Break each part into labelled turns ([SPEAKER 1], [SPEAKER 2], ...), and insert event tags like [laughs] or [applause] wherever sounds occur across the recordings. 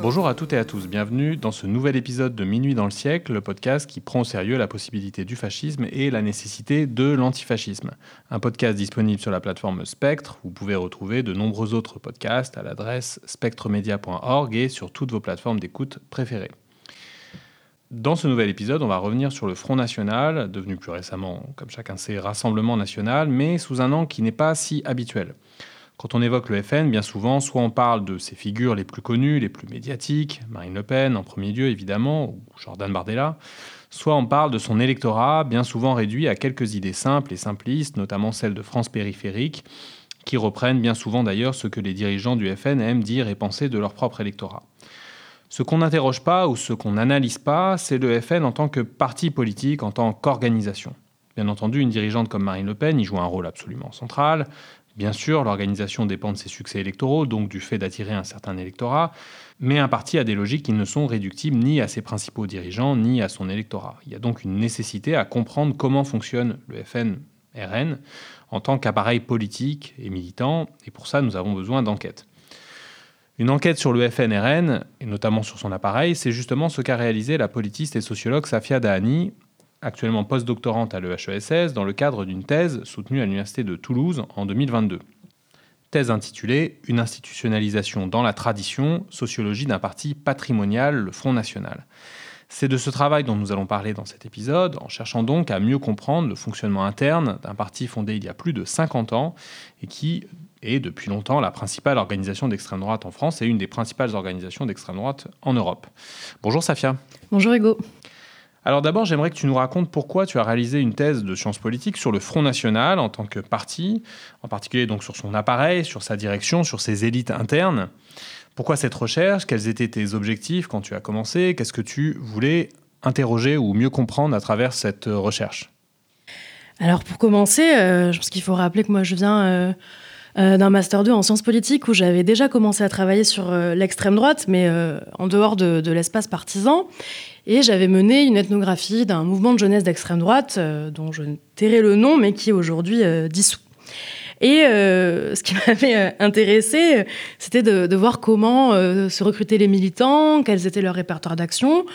[SPEAKER 1] Bonjour à toutes et à tous, bienvenue dans ce nouvel épisode de Minuit dans le siècle, le podcast qui prend au sérieux la possibilité du fascisme et la nécessité de l'antifascisme. Un podcast disponible sur la plateforme Spectre, vous pouvez retrouver de nombreux autres podcasts à l'adresse spectremedia.org et sur toutes vos plateformes d'écoute préférées. Dans ce nouvel épisode, on va revenir sur le Front National, devenu plus récemment, comme chacun sait, Rassemblement National, mais sous un angle qui n'est pas si habituel. Quand on évoque le FN, bien souvent, soit on parle de ses figures les plus connues, les plus médiatiques, Marine Le Pen en premier lieu évidemment, ou Jordan Bardella, soit on parle de son électorat, bien souvent réduit à quelques idées simples et simplistes, notamment celles de France périphérique, qui reprennent bien souvent d'ailleurs ce que les dirigeants du FN aiment dire et penser de leur propre électorat. Ce qu'on n'interroge pas ou ce qu'on n'analyse pas, c'est le FN en tant que parti politique, en tant qu'organisation. Bien entendu, une dirigeante comme Marine Le Pen y joue un rôle absolument central, Bien sûr, l'organisation dépend de ses succès électoraux, donc du fait d'attirer un certain électorat, mais un parti a des logiques qui ne sont réductibles ni à ses principaux dirigeants, ni à son électorat. Il y a donc une nécessité à comprendre comment fonctionne le FN-RN en tant qu'appareil politique et militant, et pour ça, nous avons besoin d'enquêtes. Une enquête sur le FNRN, et notamment sur son appareil, c'est justement ce qu'a réalisé la politiste et sociologue Safia Dahani actuellement postdoctorante à l'EHESS, dans le cadre d'une thèse soutenue à l'Université de Toulouse en 2022. Thèse intitulée Une institutionnalisation dans la tradition, sociologie d'un parti patrimonial, le Front National. C'est de ce travail dont nous allons parler dans cet épisode, en cherchant donc à mieux comprendre le fonctionnement interne d'un parti fondé il y a plus de 50 ans et qui est depuis longtemps la principale organisation d'extrême droite en France et une des principales organisations d'extrême droite en Europe. Bonjour Safia.
[SPEAKER 2] Bonjour Hugo.
[SPEAKER 1] Alors d'abord, j'aimerais que tu nous racontes pourquoi tu as réalisé une thèse de sciences politiques sur le Front National en tant que parti, en particulier donc sur son appareil, sur sa direction, sur ses élites internes. Pourquoi cette recherche? Quels étaient tes objectifs quand tu as commencé? Qu'est-ce que tu voulais interroger ou mieux comprendre à travers cette recherche?
[SPEAKER 2] Alors pour commencer, euh, je pense qu'il faut rappeler que moi je viens euh, d'un master 2 en sciences politiques où j'avais déjà commencé à travailler sur l'extrême droite, mais en dehors de, l'espace partisan. Et j'avais mené une ethnographie d'un mouvement de jeunesse d'extrême droite, euh, dont je tairai le nom, mais qui est aujourd'hui euh, dissous. Et euh, ce qui [laughs] m'avait intéressé, c'était de, voir comment se recrutaient les militants, quels étaient leurs répertoires d'action,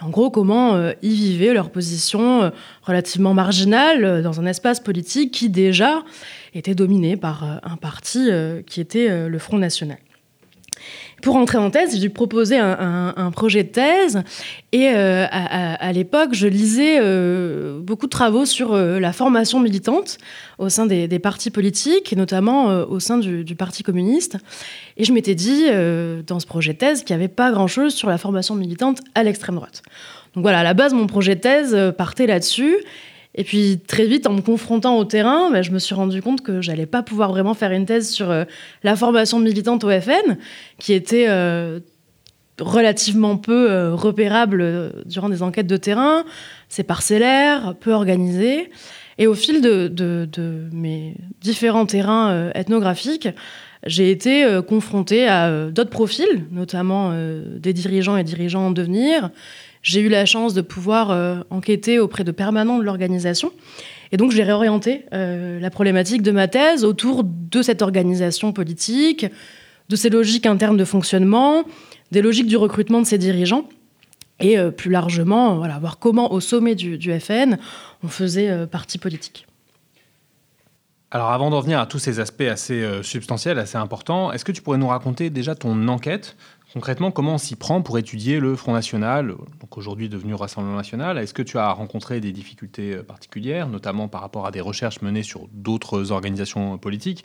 [SPEAKER 2] en gros comment y vivaient leur position relativement marginale dans un espace politique qui déjà était dominé par un parti qui était le Front National. Pour entrer en thèse, j'ai dû proposer un, projet de thèse. Et euh, à, l'époque, je lisais euh, beaucoup de travaux sur euh, la formation militante au sein des, partis politiques, et notamment au sein du, Parti communiste. Et je m'étais dit, dans ce projet de thèse, qu'il n'y avait pas grand-chose sur la formation militante à l'extrême droite. Donc voilà, à la base, mon projet de thèse partait là-dessus. Et puis très vite, en me confrontant au terrain, bah, je me suis rendu compte que j'allais pas pouvoir vraiment faire une thèse sur euh, la formation militante au FN, qui était euh, relativement peu euh, repérable durant des enquêtes de terrain. C'est parcellaire, peu organisé. Et au fil de, de mes différents terrains ethnographiques, j'ai été confrontée à d'autres profils, notamment des dirigeants et dirigeants en devenir, j'ai eu la chance de pouvoir euh, enquêter auprès de permanents de l'organisation. Et donc, j'ai réorienté euh, la problématique de ma thèse autour de cette organisation politique, de ses logiques internes de fonctionnement, des logiques du recrutement de ses dirigeants, et euh, plus largement, voilà, voir comment, au sommet du, FN, on faisait parti politique.
[SPEAKER 1] Alors, avant d'en venir à tous ces aspects assez substantiels, assez importants, est-ce que tu pourrais nous raconter déjà ton enquête Concrètement, comment on s'y prend pour étudier le Front National, donc aujourd'hui devenu Rassemblement National? Est-ce que tu as rencontré des difficultés euh, particulières, notamment par rapport à des recherches menées sur d'autres organisations politiques,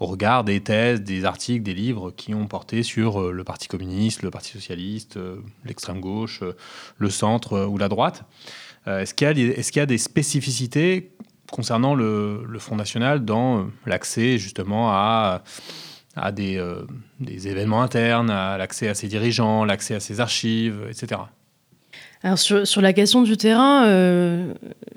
[SPEAKER 1] au regard des thèses, des articles, des livres qui ont porté sur euh, le Parti communiste, le Parti socialiste, euh, l'extrême gauche, le centre ou la droite? Est-ce qu'il y, a des spécificités concernant le Front National dans l'accès justement à à euh, des, événements internes, à l'accès à ses dirigeants, l'accès à ses archives, etc.
[SPEAKER 2] Alors sur, sur, la question du terrain, euh,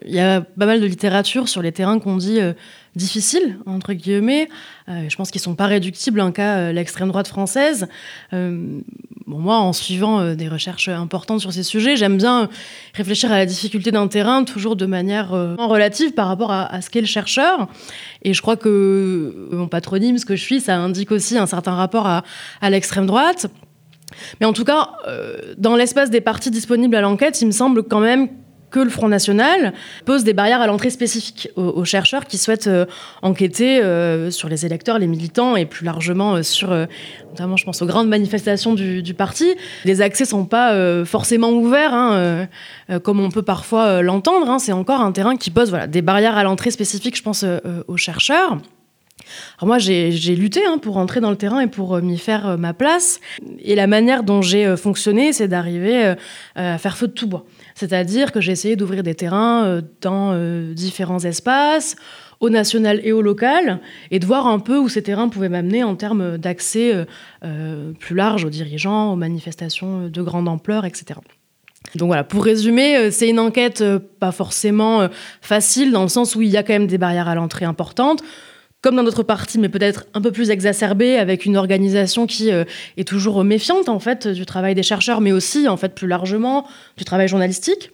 [SPEAKER 2] il y a pas mal de littérature sur les terrains qu'on dit euh, difficiles, entre guillemets. Euh, je pense qu'ils sont pas réductibles en cas euh, l'extrême droite française. Euh, bon, moi, en suivant des recherches importantes sur ces sujets, j'aime bien réfléchir à la difficulté d'un terrain toujours de manière relative par rapport à, à ce qu'est le chercheur. Et je crois que mon patronyme, ce que je suis, ça indique aussi un certain rapport à, à l'extrême droite. Mais en tout cas, euh, dans l'espace des partis disponibles à l'enquête, il me semble quand même que le Front National pose des barrières à l'entrée spécifiques aux, chercheurs qui souhaitent euh, enquêter euh, sur les électeurs, les militants et plus largement sur, notamment je pense aux grandes manifestations du, parti. Les accès sont pas forcément ouverts, hein, comme on peut parfois l'entendre. Hein. C'est encore un terrain qui pose voilà, des barrières à l'entrée spécifiques, je pense, aux chercheurs. Alors moi, j'ai lutté hein, pour entrer dans le terrain et pour euh, m'y faire euh, ma place. Et la manière dont j'ai euh, fonctionné, c'est d'arriver à faire feu de tout bois. C'est-à-dire que j'ai essayé d'ouvrir des terrains dans différents espaces, au national et au local, et de voir un peu où ces terrains pouvaient m'amener en termes d'accès plus large aux dirigeants, aux manifestations de grande ampleur, etc. Donc voilà, pour résumer, c'est une enquête pas forcément facile, dans le sens où il y a quand même des barrières à l'entrée importantes comme dans notre parti, mais peut-être un peu plus exacerbée, avec une organisation qui euh, est toujours méfiante en fait du travail des chercheurs, mais aussi en fait plus largement du travail journalistique.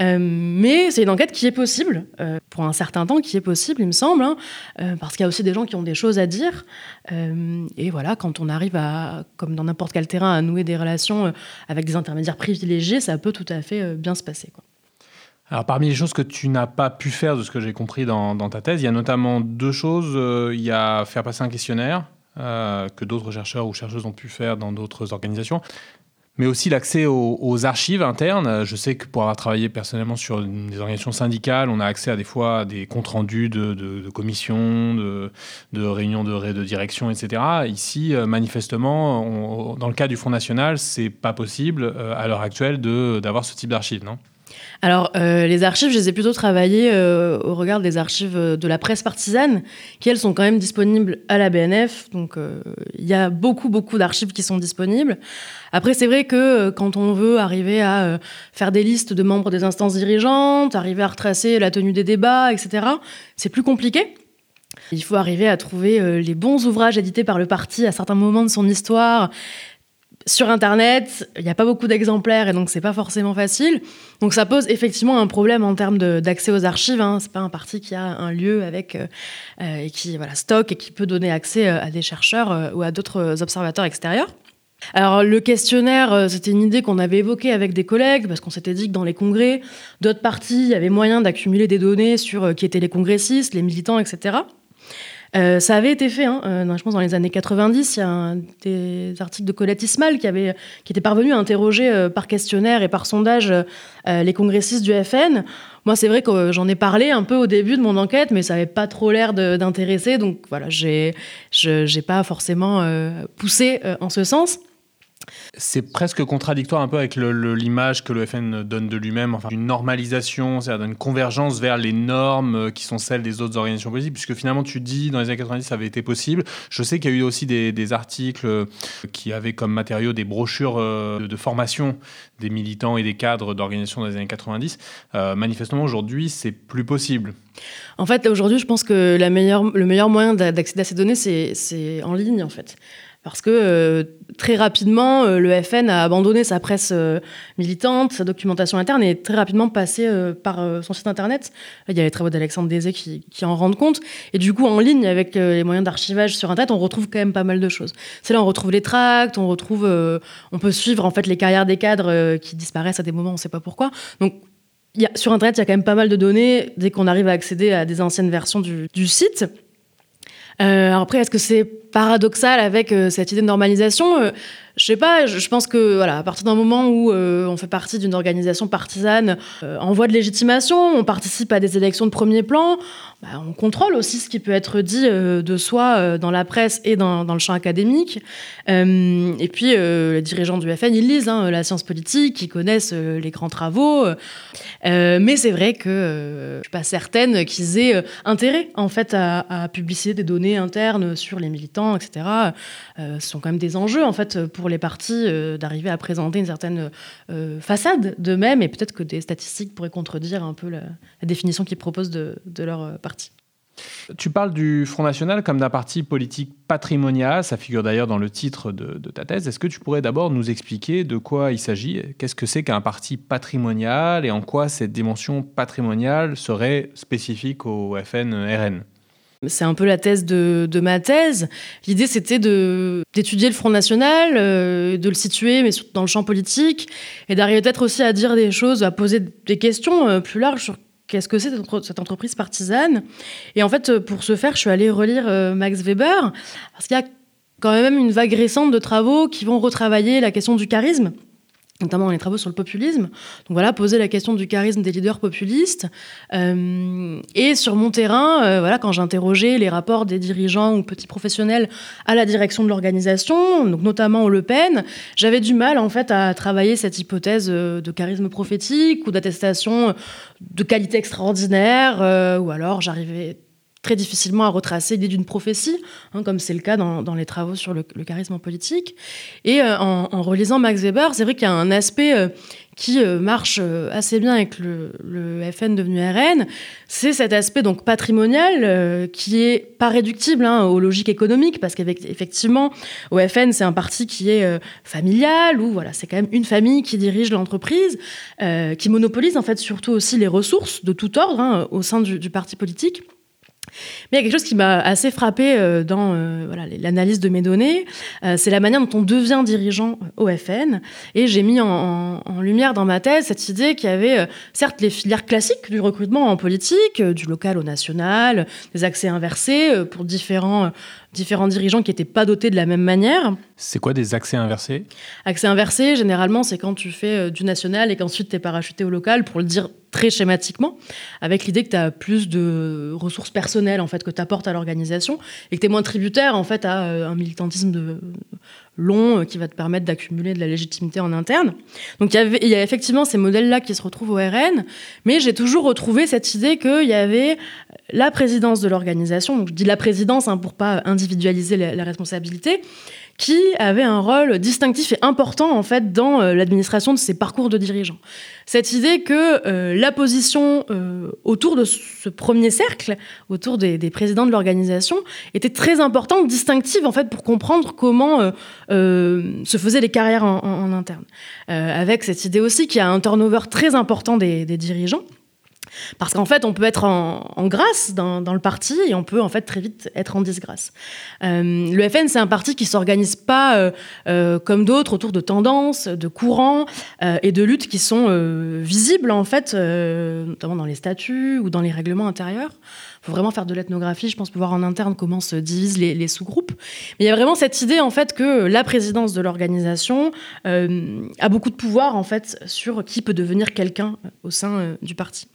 [SPEAKER 2] Euh, mais c'est une enquête qui est possible, euh, pour un certain temps qui est possible, il me semble, hein, parce qu'il y a aussi des gens qui ont des choses à dire. Et voilà, quand on arrive à, comme dans n'importe quel terrain, à nouer des relations avec des intermédiaires privilégiés, ça peut tout à fait bien se passer. Quoi.
[SPEAKER 1] Alors, parmi les choses que tu n'as pas pu faire, de ce que j'ai compris dans, ta thèse, il y a notamment deux choses. Euh, il y a faire passer un questionnaire euh, que d'autres chercheurs ou chercheuses ont pu faire dans d'autres organisations, mais aussi l'accès aux, archives internes. Je sais que pour avoir travaillé personnellement sur des organisations syndicales, on a accès à des fois à des comptes rendus de, commissions, de, réunions de, direction, etc. Ici, euh, manifestement, dans le cas du Front National, c'est pas possible à l'heure actuelle d'avoir ce type d'archives, non?
[SPEAKER 2] Alors, euh, les archives, je les ai plutôt travaillées euh, au regard des archives de la presse partisane, qui elles sont quand même disponibles à la BNF. Donc, il euh, y a beaucoup, beaucoup d'archives qui sont disponibles. Après, c'est vrai que euh, quand on veut arriver à euh, faire des listes de membres des instances dirigeantes, arriver à retracer la tenue des débats, etc., c'est plus compliqué. Il faut arriver à trouver euh, les bons ouvrages édités par le parti à certains moments de son histoire sur Internet, il n'y a pas beaucoup d'exemplaires et donc c'est pas forcément facile. Donc ça pose effectivement un problème en termes d'accès aux archives. Hein. C'est pas un parti qui a un lieu avec euh, et qui stocke et qui peut donner accès euh, à des chercheurs euh, ou à d'autres observateurs extérieurs. Alors le questionnaire, euh, c'était une idée qu'on avait évoquée avec des collègues parce qu'on s'était dit que dans les congrès, d'autres partis, avait moyen d'accumuler des données sur euh, qui étaient les congressistes, les militants, etc. Euh, ça avait été fait, hein, euh, je pense dans les années 90, il y a un, des articles de Colette qui, avait, qui était parvenu à interroger euh, par questionnaire et par sondage les congressistes du FN. Moi, c'est vrai que j'en ai parlé un peu au début de mon enquête, mais ça n'avait pas trop l'air d'intéresser, donc voilà, j'ai pas forcément poussé en ce sens.
[SPEAKER 1] C'est presque contradictoire un peu avec l'image que le FN donne de lui-même, enfin une normalisation, c'est-à-dire une convergence vers les normes euh, qui sont celles des autres organisations politiques, puisque finalement tu dis dans les années 90 ça avait été possible. Je sais qu'il y a eu aussi des, des, articles euh, qui avaient comme matériaux des brochures euh, de formation des militants et des cadres d'organisations les années 90. Euh, manifestement aujourd'hui c'est plus possible.
[SPEAKER 2] En fait aujourd'hui je pense que le meilleur moyen d'accéder à ces données c'est en ligne en fait parce que euh, très rapidement, euh, le FN a abandonné sa presse euh, militante, sa documentation interne, et très rapidement passé euh, par euh, son site internet. Il y a les travaux d'Alexandre Désé qui, qui, en rendent compte. Et du coup, en ligne, avec les moyens d'archivage sur internet, on retrouve quand même pas mal de choses. C'est là on retrouve les tracts, on retrouve, on peut suivre en fait les carrières des cadres qui disparaissent à des moments, on ne sait pas pourquoi. Donc y a, sur internet, il y a quand même pas mal de données dès qu'on arrive à accéder à des anciennes versions du, du site. Euh, après, est-ce que c'est paradoxal avec euh, cette idée de normalisation? Euh, Je sais pas. Je, pense que voilà, à partir d'un moment où euh, on fait partie d'une organisation partisane euh, en voie de légitimation, on participe à des élections de premier plan, bah, on contrôle aussi ce qui peut être dit euh, de soi dans la presse et dans, dans le champ académique. et puis les dirigeants du FN, ils lisent hein, la science politique, ils connaissent les grands travaux. mais c'est vrai que je suis pas certaine qu'ils aient intérêt en fait à, à publier des données internes sur les militants, etc. ce sont quand même des enjeux en fait pour pour les partis d'arriver à présenter une certaine façade d'eux-mêmes, et peut-être que des statistiques pourraient contredire un peu la, définition qu'ils proposent de, de leur parti.
[SPEAKER 1] Tu parles du Front National comme d'un parti politique patrimonial, ça figure d'ailleurs dans le titre de, ta thèse. Est-ce que tu pourrais d'abord nous expliquer de quoi il s'agit Qu'est-ce que c'est qu'un parti patrimonial et en quoi cette dimension patrimoniale serait spécifique au FN-RN
[SPEAKER 2] c'est un peu la thèse de, ma thèse. L'idée, c'était d'étudier le Front National, euh, de le situer, mais surtout dans le champ politique, et d'arriver peut-être aussi à dire des choses, à poser des questions euh, plus larges sur qu'est-ce que c'est cette entreprise partisane Et en fait, pour ce faire, je suis allée relire euh, Max Weber, parce qu'il y a quand même une vague récente de travaux qui vont retravailler la question du charisme notamment dans les travaux sur le populisme. Donc voilà, poser la question du charisme des leaders populistes. Euh, et sur mon terrain, euh, voilà, quand j'interrogeais les rapports des dirigeants ou petits professionnels à la direction de l'organisation, notamment au Le Pen, j'avais du mal en fait à travailler cette hypothèse euh, de charisme prophétique ou d'attestation de qualité extraordinaire, ou alors j'arrivais très difficilement à retracer l'idée d'une prophétie, hein, comme c'est le cas dans, les travaux sur le, charisme politique. Et euh, en, relisant Max Weber, c'est vrai qu'il y a un aspect euh, qui euh, marche assez bien avec le, FN devenu RN, c'est cet aspect donc patrimonial qui est pas réductible hein, aux logiques économiques, parce qu'effectivement, au FN, c'est un parti qui est familial, où voilà, c'est quand même une famille qui dirige l'entreprise, qui monopolise en fait surtout aussi les ressources de tout ordre hein, au sein du parti politique. Mais il y a quelque chose qui m'a assez frappé euh, dans euh, l'analyse de mes données, euh, c'est la manière dont on devient dirigeant au FN. Et j'ai mis en, lumière dans ma thèse cette idée qu'il y avait certes les filières classiques du recrutement en politique, du local au national, des accès inversés pour différents différents dirigeants qui n'étaient pas dotés de la même manière.
[SPEAKER 1] C'est quoi des accès inversés?
[SPEAKER 2] Accès inversé, généralement, c'est quand tu fais du national et qu'ensuite tu es parachuté au local, pour le dire très schématiquement, avec l'idée que tu as plus de ressources personnelles en fait que tu apportes à l'organisation et que tu es moins tributaire en fait à euh, un militantisme de long euh, qui va te permettre d'accumuler de la légitimité en interne. Donc il y, y a effectivement ces modèles-là qui se retrouvent au RN, mais j'ai toujours retrouvé cette idée qu'il y avait la présidence de l'organisation, donc je dis la présidence hein, pour pas individualiser la responsabilité, qui avait un rôle distinctif et important en fait dans euh, l'administration de ces parcours de dirigeants. Cette idée que euh, la position euh, autour de ce premier cercle, autour des, présidents de l'organisation, était très importante, distinctive en fait pour comprendre comment se faisaient les carrières en, interne. avec cette idée aussi qu'il y a un turnover très important des dirigeants. Parce qu'en fait, on peut être en, grâce dans, le parti et on peut en fait très vite être en disgrâce. Euh, le FN, c'est un parti qui s'organise pas euh, euh, comme d'autres autour de tendances, de courants et de luttes qui sont visibles en fait, notamment dans les statuts ou dans les règlements intérieurs. Il faut vraiment faire de l'ethnographie, je pense, pour voir en interne comment se divisent les, sous-groupes. Mais il y a vraiment cette idée en fait que la présidence de l'organisation a beaucoup de pouvoir en fait sur qui peut devenir quelqu'un au sein du parti.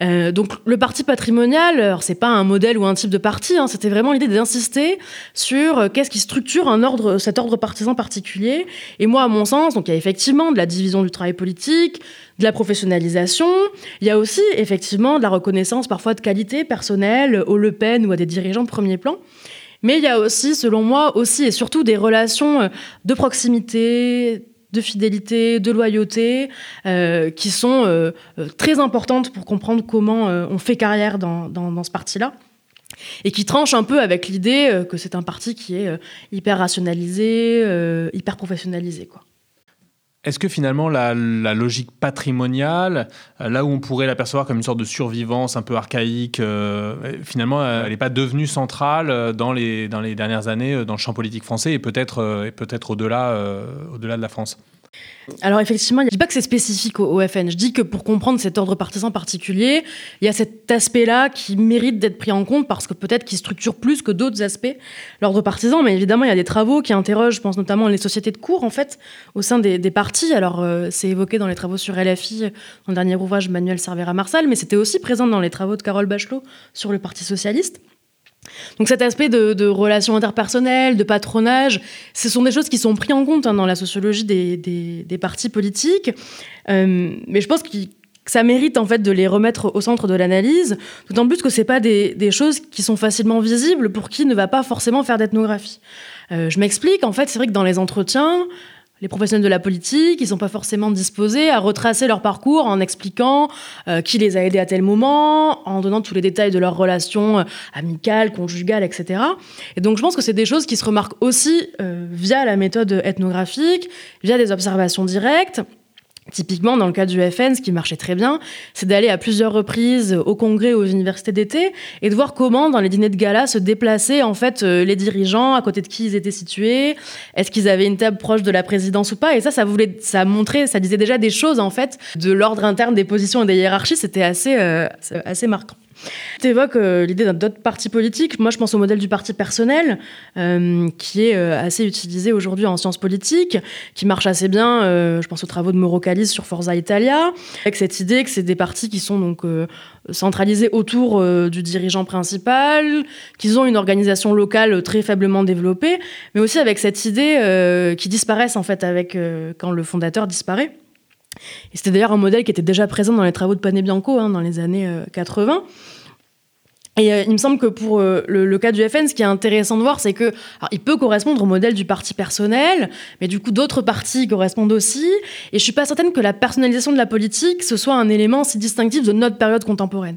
[SPEAKER 2] Euh, donc le parti patrimonial, c'est pas un modèle ou un type de parti, hein, c'était vraiment l'idée d'insister sur euh, qu'est-ce qui structure un ordre, cet ordre partisan particulier. Et moi, à mon sens, donc il y a effectivement de la division du travail politique, de la professionnalisation. Il y a aussi effectivement de la reconnaissance parfois de qualité personnelle au Le Pen ou à des dirigeants de premier plan. Mais il y a aussi, selon moi, aussi et surtout des relations euh, de proximité, de fidélité, de loyauté, euh, qui sont euh, euh, très importantes pour comprendre comment on fait carrière dans, dans, ce parti-là. Et qui tranchent un peu avec l'idée que c'est un parti qui est hyper rationalisé, hyper professionnalisé. Quoi.
[SPEAKER 1] Est-ce que finalement la, logique patrimoniale, là où on pourrait l'apercevoir comme une sorte de survivance un peu archaïque, finalement elle n'est pas devenue centrale dans les, dans les dernières années dans le champ politique français et peut-être peut au-delà au-delà de la France?
[SPEAKER 2] Alors effectivement, je ne dis pas que c'est spécifique au, FN. Je dis que pour comprendre cet ordre partisan particulier, il y a cet aspect-là qui mérite d'être pris en compte parce que peut-être qu'il structure plus que d'autres aspects l'ordre partisan. Mais évidemment, il y a des travaux qui interrogent, je pense notamment les sociétés de cours en fait au sein des, partis. Alors euh, c'est évoqué dans les travaux sur LFI, dans le dernier ouvrage Manuel Cervera Marsal, mais c'était aussi présent dans les travaux de Carole Bachelot sur le Parti socialiste. Donc cet aspect de, relations interpersonnelles, de patronage, ce sont des choses qui sont prises en compte hein, dans la sociologie des, partis politiques. Euh, mais je pense que ça mérite en fait de les remettre au centre de l'analyse, d'autant plus que c'est pas des, des, choses qui sont facilement visibles pour qui ne va pas forcément faire d'ethnographie. Euh, je m'explique, en fait, c'est vrai que dans les entretiens, les professionnels de la politique, ils sont pas forcément disposés à retracer leur parcours en expliquant euh, qui les a aidés à tel moment, en donnant tous les détails de leurs relations euh, amicales, conjugales, etc. Et donc je pense que c'est des choses qui se remarquent aussi euh, via la méthode ethnographique, via des observations directes. Typiquement, dans le cas du FN, ce qui marchait très bien, c'est d'aller à plusieurs reprises au congrès aux universités d'été et de voir comment, dans les dîners de gala, se déplaçaient en fait euh, les dirigeants, à côté de qui ils étaient situés, est-ce qu'ils avaient une table proche de la présidence ou pas. Et ça, ça voulait, ça montrait, ça disait déjà des choses en fait de l'ordre interne des positions et des hiérarchies. C'était assez, euh, assez marquant. Tu évoques euh, l'idée d'autres partis politiques. Moi, je pense au modèle du parti personnel, euh, qui est euh, assez utilisé aujourd'hui en sciences politiques, qui marche assez bien. je pense aux travaux de Mauro Calis sur Forza Italia, avec cette idée que c'est des partis qui sont donc centralisés autour du dirigeant principal, qu'ils ont une organisation locale très faiblement développée, mais aussi avec cette idée qui disparaissent en fait avec quand le fondateur disparaît. C'était d'ailleurs un modèle qui était déjà présent dans les travaux de Pane Bianco hein, dans les années 80. Et euh, il me semble que pour euh, le, cas du FN, ce qui est intéressant de voir, c'est que il peut correspondre au modèle du parti personnel, mais du coup d'autres partis correspondent aussi. Et je suis pas certaine que la personnalisation de la politique ce soit un élément si distinctif de notre période contemporaine.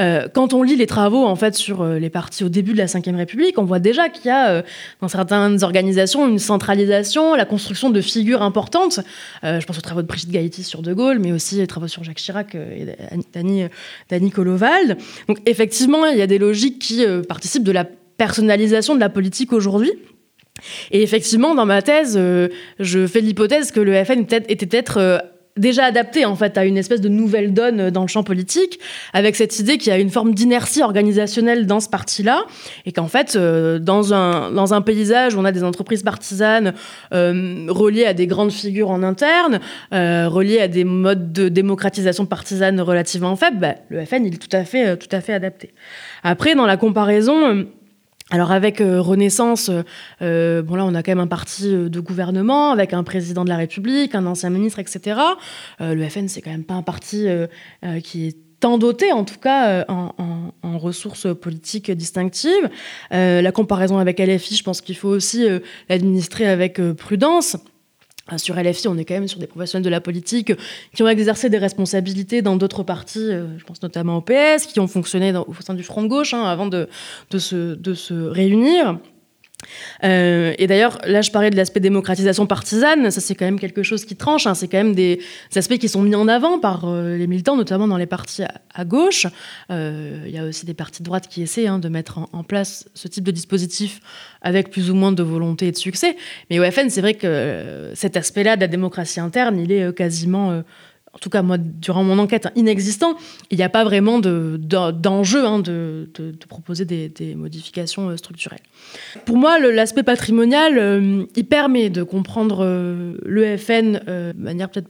[SPEAKER 2] Euh, quand on lit les travaux en fait sur euh, les partis au début de la Ve République, on voit déjà qu'il y a euh, dans certaines organisations une centralisation, la construction de figures importantes. je pense aux travaux de Brigitte Gaïti sur De Gaulle, mais aussi les travaux sur Jacques Chirac et Dany Colovald. Donc effectivement, il y a des logiques qui participent de la personnalisation de la politique aujourd'hui. Et effectivement, dans ma thèse, je fais l'hypothèse que le FN était peut-être déjà adapté en fait à une espèce de nouvelle donne dans le champ politique, avec cette idée qu'il y a une forme d'inertie organisationnelle dans ce parti-là, et qu'en fait, euh, dans, un, dans un paysage où on a des entreprises partisanes euh, reliées à des grandes figures en interne, euh, reliées à des modes de démocratisation partisane relativement faibles, bah, le FN il est tout à fait, tout à fait adapté. Après, dans la comparaison alors avec euh, Renaissance, euh, là on a quand même un parti euh, de gouvernement avec un président de la République, un ancien ministre, etc. le FN c'est quand même pas un parti qui est tant doté en tout cas en, en, ressources politiques distinctives. la comparaison avec LFI, je pense qu'il faut aussi l'administrer avec prudence. Sur LFI, on est quand même sur des professionnels de la politique qui ont exercé des responsabilités dans d'autres partis, euh, je pense notamment au PS, qui ont fonctionné au sein du Front de gauche hein, avant de, de, se, de se réunir. Euh, et d'ailleurs, là, je parlais de l'aspect démocratisation partisane. Ça, c'est quand même quelque chose qui tranche. Hein. C'est quand même des, aspects qui sont mis en avant par euh, les militants, notamment dans les partis à, gauche. Euh, il y a aussi des partis de droite qui essaient hein, de mettre en, place ce type de dispositif avec plus ou moins de volonté et de succès. Mais au FN, c'est vrai que cet aspect-là de la démocratie interne, il est quasiment en tout cas moi, durant mon enquête, inexistant. Il n'y a pas vraiment d'enjeu de, hein, de, proposer des, modifications euh, structurelles. Pour moi, l'aspect patrimonial, euh, il permet de comprendre euh, l'EFN de manière peut-être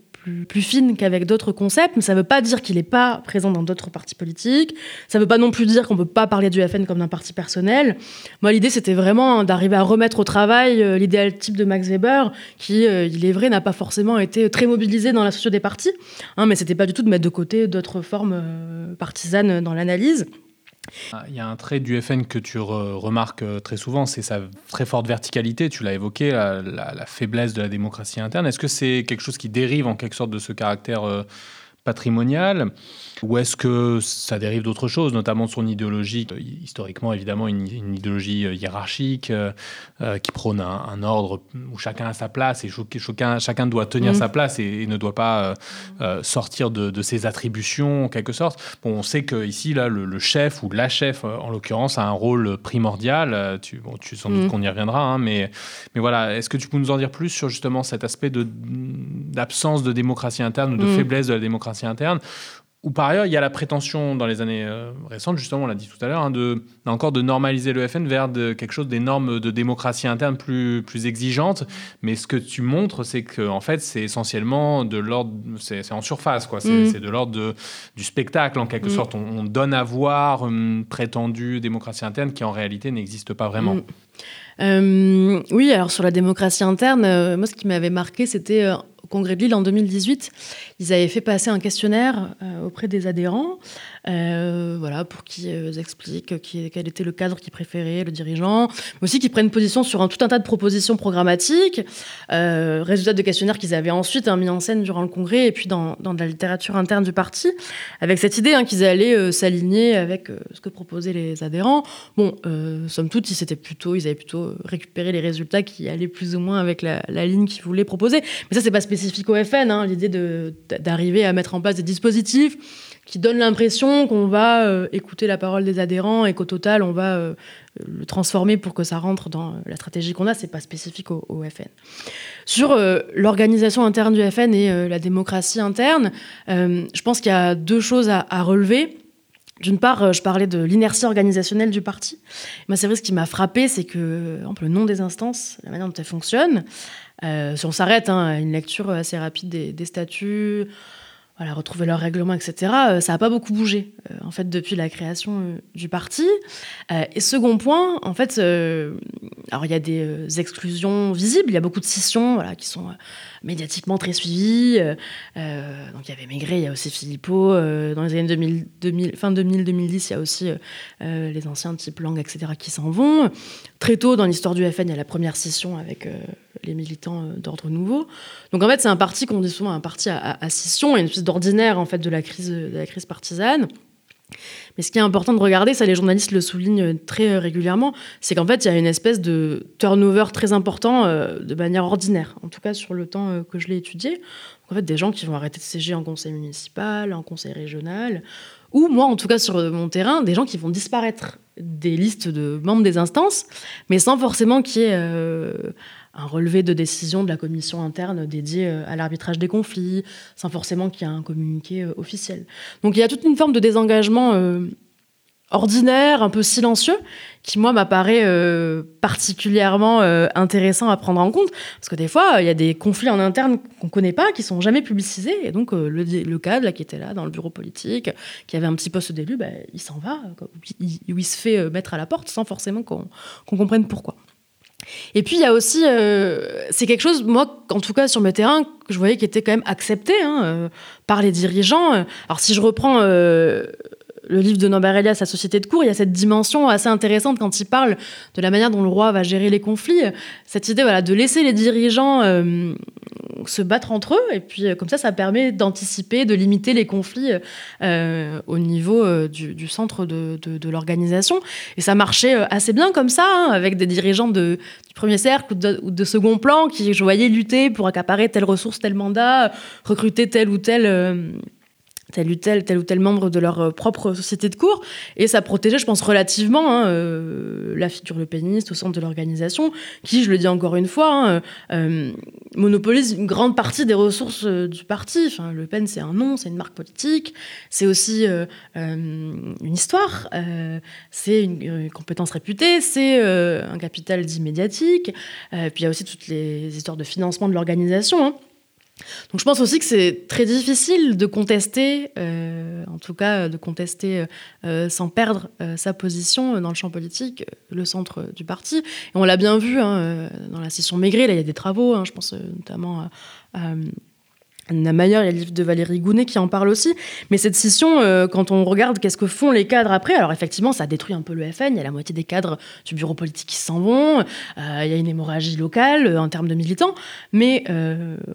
[SPEAKER 2] plus, fine qu'avec d'autres concepts, mais ça ne veut pas dire qu'il n'est pas présent dans d'autres partis politiques. Ça ne veut pas non plus dire qu'on ne peut pas parler du FN comme d'un parti personnel. Moi, l'idée, c'était vraiment d'arriver à remettre au travail euh, l'idéal type de Max Weber, qui, euh, il est vrai, n'a pas forcément été très mobilisé dans la société des partis, hein, mais c'était pas du tout de mettre de côté d'autres formes euh, partisanes dans l'analyse.
[SPEAKER 1] Ah, il y a un trait du FN que tu remarques euh, très souvent, c'est sa très forte verticalité. Tu l'as évoqué, la, faiblesse de la démocratie interne. Est-ce que c'est quelque chose qui dérive en quelque sorte de ce caractère euh, patrimonial? Ou est-ce que ça dérive d'autre chose, notamment de son idéologie, euh, historiquement évidemment une, idéologie euh, hiérarchique euh, qui prône un, ordre où chacun a sa place et chacun, chacun doit tenir mm. sa place et, ne doit pas sortir de, ses attributions en quelque sorte. Bon, on sait que ici là, le, chef ou la chef en l'occurrence a un rôle primordial. Tu, bon, tu sans doute mm. qu'on y reviendra, hein, mais, mais voilà. Est-ce que tu peux nous en dire plus sur justement cet aspect d'absence de, démocratie interne ou de mm. faiblesse de la démocratie interne? Ou par ailleurs, il y a la prétention dans les années euh, récentes, justement, on l'a dit tout à l'heure, hein, de, encore de normaliser le FN vers de, quelque chose des normes de démocratie interne plus, plus exigeantes. Mais ce que tu montres, c'est que en fait, c'est essentiellement de l'ordre, c'est en surface, quoi. C'est mm. de l'ordre du spectacle, en quelque mm. sorte. On, donne à voir une prétendue démocratie interne qui en réalité n'existe pas vraiment.
[SPEAKER 2] Mm. Euh, oui, alors sur la démocratie interne, euh, moi, ce qui m'avait marqué, c'était congrès de Lille en 2018, ils avaient fait passer un questionnaire auprès des adhérents euh, voilà, pour qu'ils expliquent qui, quel était le cadre qu'ils préféraient, le dirigeant, mais aussi qu'ils prennent position sur un, tout un tas de propositions programmatiques, euh, résultats de questionnaires qu'ils avaient ensuite hein, mis en scène durant le congrès et puis dans, dans la littérature interne du parti, avec cette idée hein, qu'ils allaient euh, s'aligner avec euh, ce que proposaient les adhérents. Bon, euh, somme toute, ils, plutôt, ils avaient plutôt récupéré les résultats qui allaient plus ou moins avec la, la ligne qu'ils voulaient proposer. Mais ça, c'est pas spécifique au FN, hein, l'idée d'arriver à mettre en place des dispositifs qui donne l'impression qu'on va euh, écouter la parole des adhérents et qu'au total, on va euh, le transformer pour que ça rentre dans la stratégie qu'on a. C'est pas spécifique au, FN. Sur euh, l'organisation interne du FN et la démocratie interne, je pense qu'il y a deux choses à, relever. D'une part, je parlais de l'inertie organisationnelle du parti. Moi, c'est vrai, ce qui m'a frappé, c'est que, le nom des instances, la manière dont elles fonctionnent, si on s'arrête hein, à une lecture assez rapide des statuts, voilà, retrouver leur règlement, etc. Euh, ça n'a pas beaucoup bougé, euh, en fait, depuis la création euh, du parti. et second point, en fait, alors il y a des exclusions visibles, il y a beaucoup de scissions, voilà, qui sont médiatiquement très suivies. donc il y avait Maigret, il y a aussi Philippot. dans les années 2000, 2000 fin 2000-2010, il y a aussi les anciens type Lang, etc., qui s'en vont. Très tôt dans l'histoire du FN, il y a la première scission avec les militants d'ordre nouveau. Donc en fait, c'est un parti qu'on dit souvent un parti à, à, scission, une espèce d'ordinaire en fait de la crise, de la crise partisane. Mais ce qui est important de regarder, ça les journalistes le soulignent très régulièrement, c'est qu'en fait il y a une espèce de turnover très important euh, de manière ordinaire, en tout cas sur le temps euh, que je l'ai étudié. En fait des gens qui vont arrêter de siéger en conseil municipal, en conseil régional, ou moi en tout cas sur mon terrain, des gens qui vont disparaître des listes de membres des instances, mais sans forcément qu'il y ait euh, un relevé de décision de la commission interne dédiée euh, à l'arbitrage des conflits, sans forcément qu'il y ait un communiqué euh, officiel. Donc il y a toute une forme de désengagement ordinaire, un peu silencieux, qui moi m'apparaît euh, particulièrement euh, intéressant à prendre en compte, parce que des fois il y a des conflits en interne qu'on connaît pas, qui sont jamais publicisés, et donc euh, le, cadre qui était là dans le bureau politique, qui avait un petit poste d'élu, bah, il s'en va, il, il, se fait mettre à la porte sans forcément qu'on qu comprenne pourquoi. Et puis il y a aussi, c'est quelque chose, moi, en tout cas sur mes terrains, que je voyais qui était quand même accepté hein, par les dirigeants. Alors si je reprends le livre de Norbert Elias, Sa société de cours, il y a cette dimension assez intéressante quand il parle de la manière dont le roi va gérer les conflits. Cette idée voilà, de laisser les dirigeants euh, se battre entre eux, et puis euh, comme ça, ça permet d'anticiper, de limiter les conflits euh, au niveau du, centre de, l'organisation. Et ça marchait assez bien comme ça, hein, avec des dirigeants de, du premier cercle ou de, ou de, second plan qui, je voyais, lutter pour accaparer telle ressource, tel mandat, recruter tel ou tel tel ou tel, membre de leur euh, propre société de cours. Et ça protégeait, je pense, relativement hein, euh, la figure le péniste au centre de l'organisation, qui, je le dis encore une fois, hein, euh, monopolise une grande partie des ressources du parti. Le Pen, c'est un nom, c'est une marque politique, c'est aussi une histoire, c'est une, une, compétence réputée, c'est un capital dit médiatique. puis il y a aussi toutes les histoires de financement de l'organisation. Hein. Donc je pense aussi que c'est très difficile de contester, euh, en tout cas de contester euh, sans perdre euh, sa position dans le champ politique, le centre du parti. Et on l'a bien vu hein, dans la session Maigret, là il y a des travaux, hein, je pense notamment à Anna il y a le livre de Valérie Gounet qui en parle aussi. Mais cette scission, euh, quand on regarde qu'est-ce que font les cadres après, alors effectivement, ça détruit un peu le FN. Il y a la moitié des cadres du bureau politique qui s'en vont. Euh, il y a une hémorragie locale euh, en termes de militants. Mais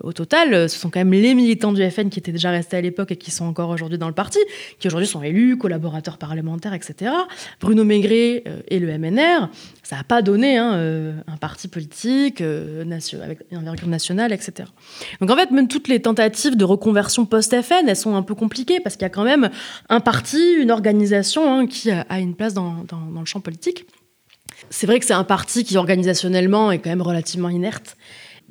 [SPEAKER 2] au total, ce sont quand même les militants du FN qui étaient déjà restés à l'époque et qui sont encore aujourd'hui dans le parti, qui aujourd'hui sont élus, collaborateurs parlementaires, etc. Bruno Maigret et le MNR, ça n'a pas donné hein, euh, un parti politique nation, avec une envergure nationale, etc. Donc en fait, même toutes les tentatives de reconversion post-FN, elles sont un peu compliquées parce qu'il y a quand même un parti, une organisation hein, qui a une place dans le champ politique. C'est vrai que c'est un parti qui organisationnellement est quand même relativement inerte.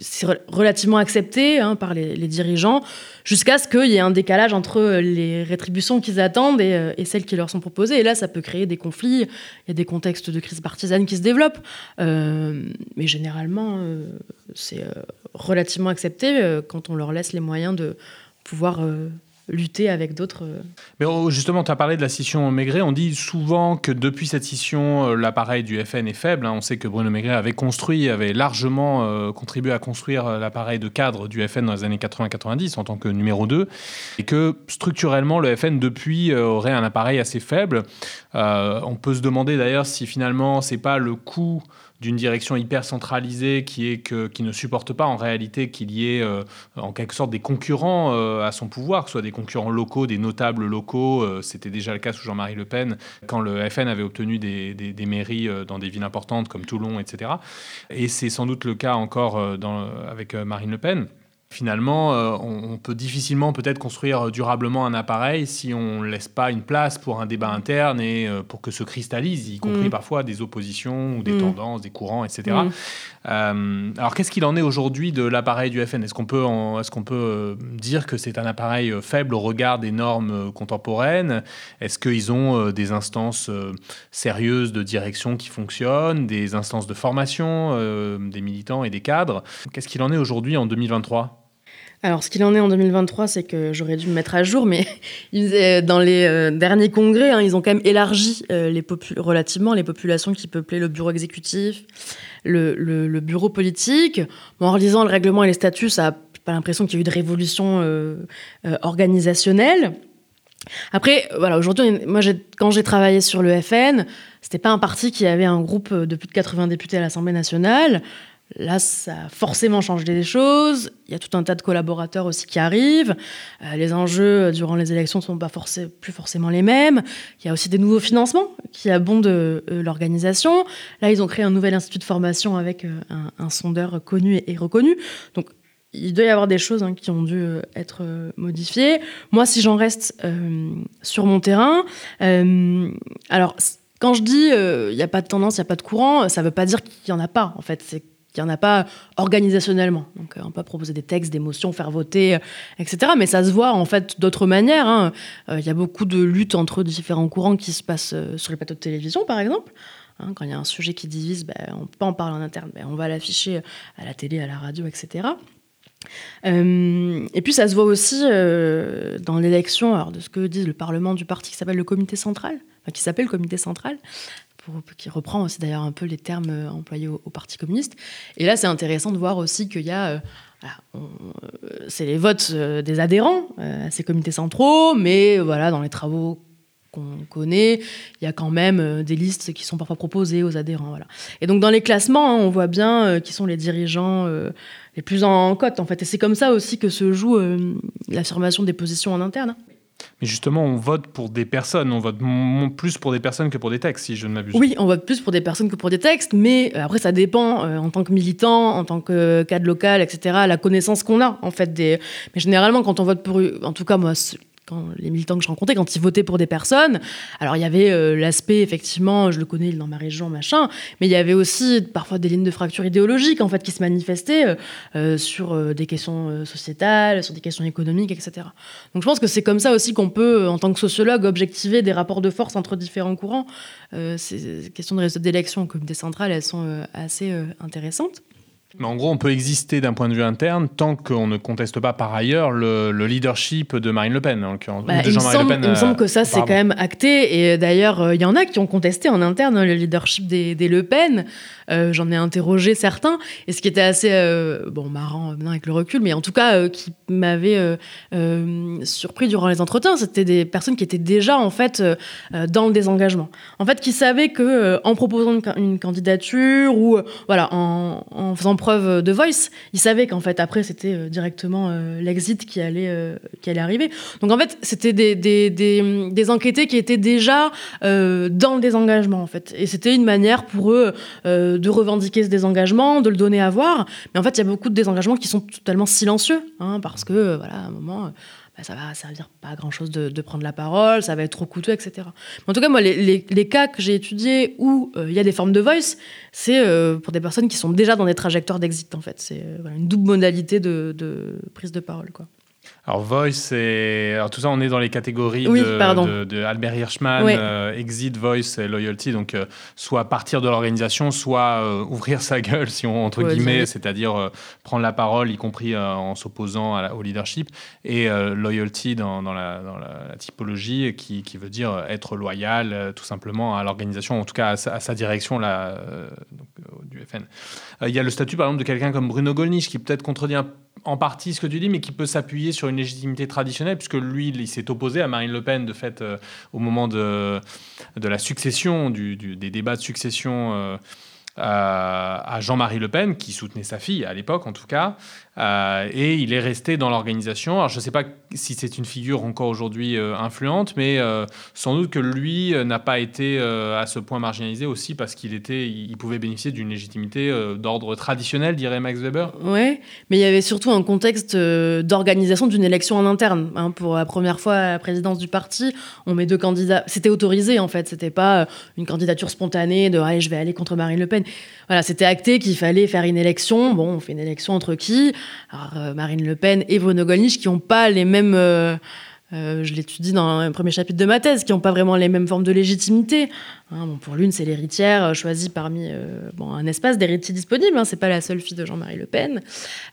[SPEAKER 2] C'est relativement accepté hein, par les, dirigeants jusqu'à ce qu'il y ait un décalage entre les rétributions qu'ils attendent et, euh, et, celles qui leur sont proposées. Et là, ça peut créer des conflits. Il y a des contextes de crise partisane qui se développent. Euh, mais généralement, euh, c'est relativement accepté quand on leur laisse les moyens de pouvoir lutter avec d'autres.
[SPEAKER 1] Mais oh, justement, tu as parlé de la scission Maigret. On dit souvent que depuis cette scission, l'appareil du FN est faible. Hein. On sait que Bruno Maigret avait construit, avait largement contribué à construire l'appareil de cadre du FN dans les années 80-90 en tant que numéro 2. Et que structurellement, le FN depuis aurait un appareil assez faible. on peut se demander d'ailleurs si finalement, c'est pas le coût d'une direction hyper centralisée qui, est que, qui ne supporte pas en réalité qu'il y ait euh, en quelque sorte des concurrents euh, à son pouvoir, que ce soit des concurrents locaux, des notables locaux. Euh, c'était déjà le cas sous Jean-Marie Le Pen, quand le FN avait obtenu des, des, mairies dans des villes importantes comme Toulon, etc. Et c'est sans doute le cas encore avec Marine Le Pen. Finalement, euh, on, peut difficilement peut-être construire durablement un appareil si on ne laisse pas une place pour un débat interne et euh, pour que se cristallise, y compris mm. parfois des oppositions ou des mm. tendances, des courants, etc. Mm. Euh, alors, qu'est-ce qu'il en est aujourd'hui de l'appareil du FN Est-ce qu'on peut, est qu'on peut dire que c'est un appareil faible au regard des normes contemporaines? Est-ce qu'ils ont des instances sérieuses de direction qui fonctionnent, des instances de formation des militants et des cadres? Qu'est-ce qu'il en est aujourd'hui en 2023
[SPEAKER 2] alors, ce qu'il en est en 2023, c'est que j'aurais dû me mettre à jour, mais [laughs] dans les euh, derniers congrès, hein, ils ont quand même élargi euh, relativement les populations qui peuplaient le bureau exécutif, le, bureau politique. en relisant le règlement et les statuts, ça n'a pas l'impression qu'il y a eu de révolution euh, organisationnelle. Après, voilà, aujourd'hui, moi, quand j'ai travaillé sur le FN, c'était pas un parti qui avait un groupe de plus de 80 députés à l'Assemblée nationale. Là, ça a forcément changé des choses. Il y a tout un tas de collaborateurs aussi qui arrivent. Euh, les enjeux euh, durant les élections ne sont pas plus forcément les mêmes. Il y a aussi des nouveaux financements qui abondent euh, l'organisation. Là, ils ont créé un nouvel institut de formation avec un, sondeur connu et, reconnu. Donc, il doit y avoir des choses hein, qui ont dû être modifiées. Moi, si j'en reste sur mon terrain, alors quand je dis il n'y a pas de tendance, il n'y a pas de courant, ça ne veut pas dire qu'il n'y en a pas. En fait, c'est il n'y en a pas organisationnellement. Donc, euh, on peut proposer des textes, des motions, faire voter, euh, etc. Mais ça se voit en fait d'autres manières. Hein. Euh, il y a beaucoup de luttes entre différents courants qui se passent sur les plateaux de télévision, par exemple. Hein. quand il y a un sujet qui divise, ben, on peut en parler en interne, ben, on va l'afficher à la télé, à la radio, etc. et puis ça se voit aussi dans l'élection de ce que dit le Parlement du parti qui s'appelle le comité central, qui s'appelle le comité central, qui reprend aussi d'ailleurs un peu les termes euh, employés au, Parti communiste. Et là, c'est intéressant de voir aussi qu'il y a... Euh, euh, c'est les votes des adhérents à ces comités centraux, mais voilà, dans les travaux qu'on connaît, il y a quand même des listes qui sont parfois proposées aux adhérents. Voilà. Et donc dans les classements, hein, on voit bien qui sont les dirigeants les plus en cote en fait. Et c'est comme ça aussi que se joue l'affirmation des positions en interne. Hein.
[SPEAKER 1] Mais justement, on vote pour des personnes, on vote plus pour des personnes que pour des textes, si je ne m'abuse.
[SPEAKER 2] Oui, on vote plus pour des personnes que pour des textes, mais euh, après, ça dépend, euh, en tant que militant, en tant que cadre local, etc., la connaissance qu'on a, en fait. Des... Mais généralement, quand on vote pour, en tout cas, moi, quand les militants que je rencontrais, quand ils votaient pour des personnes, alors il y avait euh, l'aspect, effectivement, je le connais dans ma région, machin, mais il y avait aussi parfois des lignes de fracture idéologique, en fait, qui se manifestaient euh, euh, sur des questions sociétales, sur des questions économiques, etc. Donc je pense que c'est comme ça aussi qu'on peut, en tant que sociologue, objectiver des rapports de force entre différents courants. ces questions de résultats d'élection comme des centrales, elles sont assez intéressantes.
[SPEAKER 1] Mais en gros, on peut exister d'un point de vue interne tant qu'on ne conteste pas par ailleurs le, leadership de Marine Le Pen. Hein,
[SPEAKER 2] bah, il, me semble, il me semble que ça, c'est quand même acté. Et d'ailleurs, euh, il y en a qui ont contesté en interne hein, le leadership des, des Le Pen. Euh, j'en ai interrogé certains. Et ce qui était assez euh, bon, marrant maintenant avec le recul, mais en tout cas euh, qui m'avait surpris durant les entretiens, c'était des personnes qui étaient déjà en fait dans le désengagement. En fait, qui savaient que en proposant une, candidature ou voilà en, en, faisant preuve de voice, ils savaient qu'en fait après c'était directement l'exit qui allait qui allait arriver. Donc en fait, c'était des, des, des, enquêtés qui étaient déjà dans le désengagement en fait. Et c'était une manière pour eux de revendiquer ce désengagement, de le donner à voir. Mais en fait, il y a beaucoup de désengagements qui sont totalement silencieux, hein, parce que, euh, voilà, à un moment, euh, bah, ça va servir pas à grand chose de, prendre la parole, ça va être trop coûteux, etc. Mais en tout cas, moi, les, cas que j'ai étudiés où euh, il y a des formes de voice, c'est pour des personnes qui sont déjà dans des trajectoires d'exit, en fait. C'est une double modalité de, de, prise de parole, quoi.
[SPEAKER 1] Alors Voice, c'est alors tout ça, on est dans les catégories
[SPEAKER 2] Oui,
[SPEAKER 1] de, de- de Albert Hirschman, euh, Exit, Voice et Loyalty. Donc euh, soit partir de l'organisation, soit euh, ouvrir sa gueule, si on entre
[SPEAKER 2] Ouais,
[SPEAKER 1] guillemets, c'est-à-dire prendre la parole, y compris en s'opposant au leadership. Et Loyalty dans, dans la, dans la- la typologie, qui, qui veut dire être loyal, tout simplement à l'organisation, en tout cas à sa, à sa direction là, donc, du FN. Il y a le statut, par exemple, de quelqu'un comme Bruno Gollnisch, qui peut-être contredit un- en partie ce que tu dis, mais qui peut s'appuyer sur une légitimité traditionnelle, puisque lui, il s'est opposé à Marine Le Pen, de fait, euh, au moment de, la succession, des débats de succession euh, à, à Jean-Marie Le Pen, qui soutenait sa fille, à l'époque en tout cas, Euh, et il est resté dans l'organisation. Alors, je ne sais pas si c'est une figure encore aujourd'hui euh, influente, mais euh, sans doute que lui euh, n'a pas été euh, à ce point marginalisé aussi parce qu'il était, il pouvait bénéficier d'une légitimité euh, d'ordre traditionnel, dirait Max Weber.
[SPEAKER 2] Ouais, mais il y avait surtout un contexte euh, d'organisation d'une élection en interne. hein. pour la première fois à la présidence du parti, on met deux candidats. C'était autorisé en fait, c'était pas euh, une candidature spontanée de allez, je vais aller contre Marine Le Pen. Voilà, c'était acté qu'il fallait faire une élection. Bon, on fait une élection entre qui? Euh, Marine Le Pen et Bruno Gollnisch qui n'ont pas les mêmes. Euh, je l'étudie dans un premier chapitre de ma thèse, qui n'ont pas vraiment les mêmes formes de légitimité. Hein, bon, pour l'une, c'est l'héritière euh, choisie parmi euh, bon, un espace d'héritiers disponible. Hein, c'est pas la seule fille de Jean-Marie Le Pen.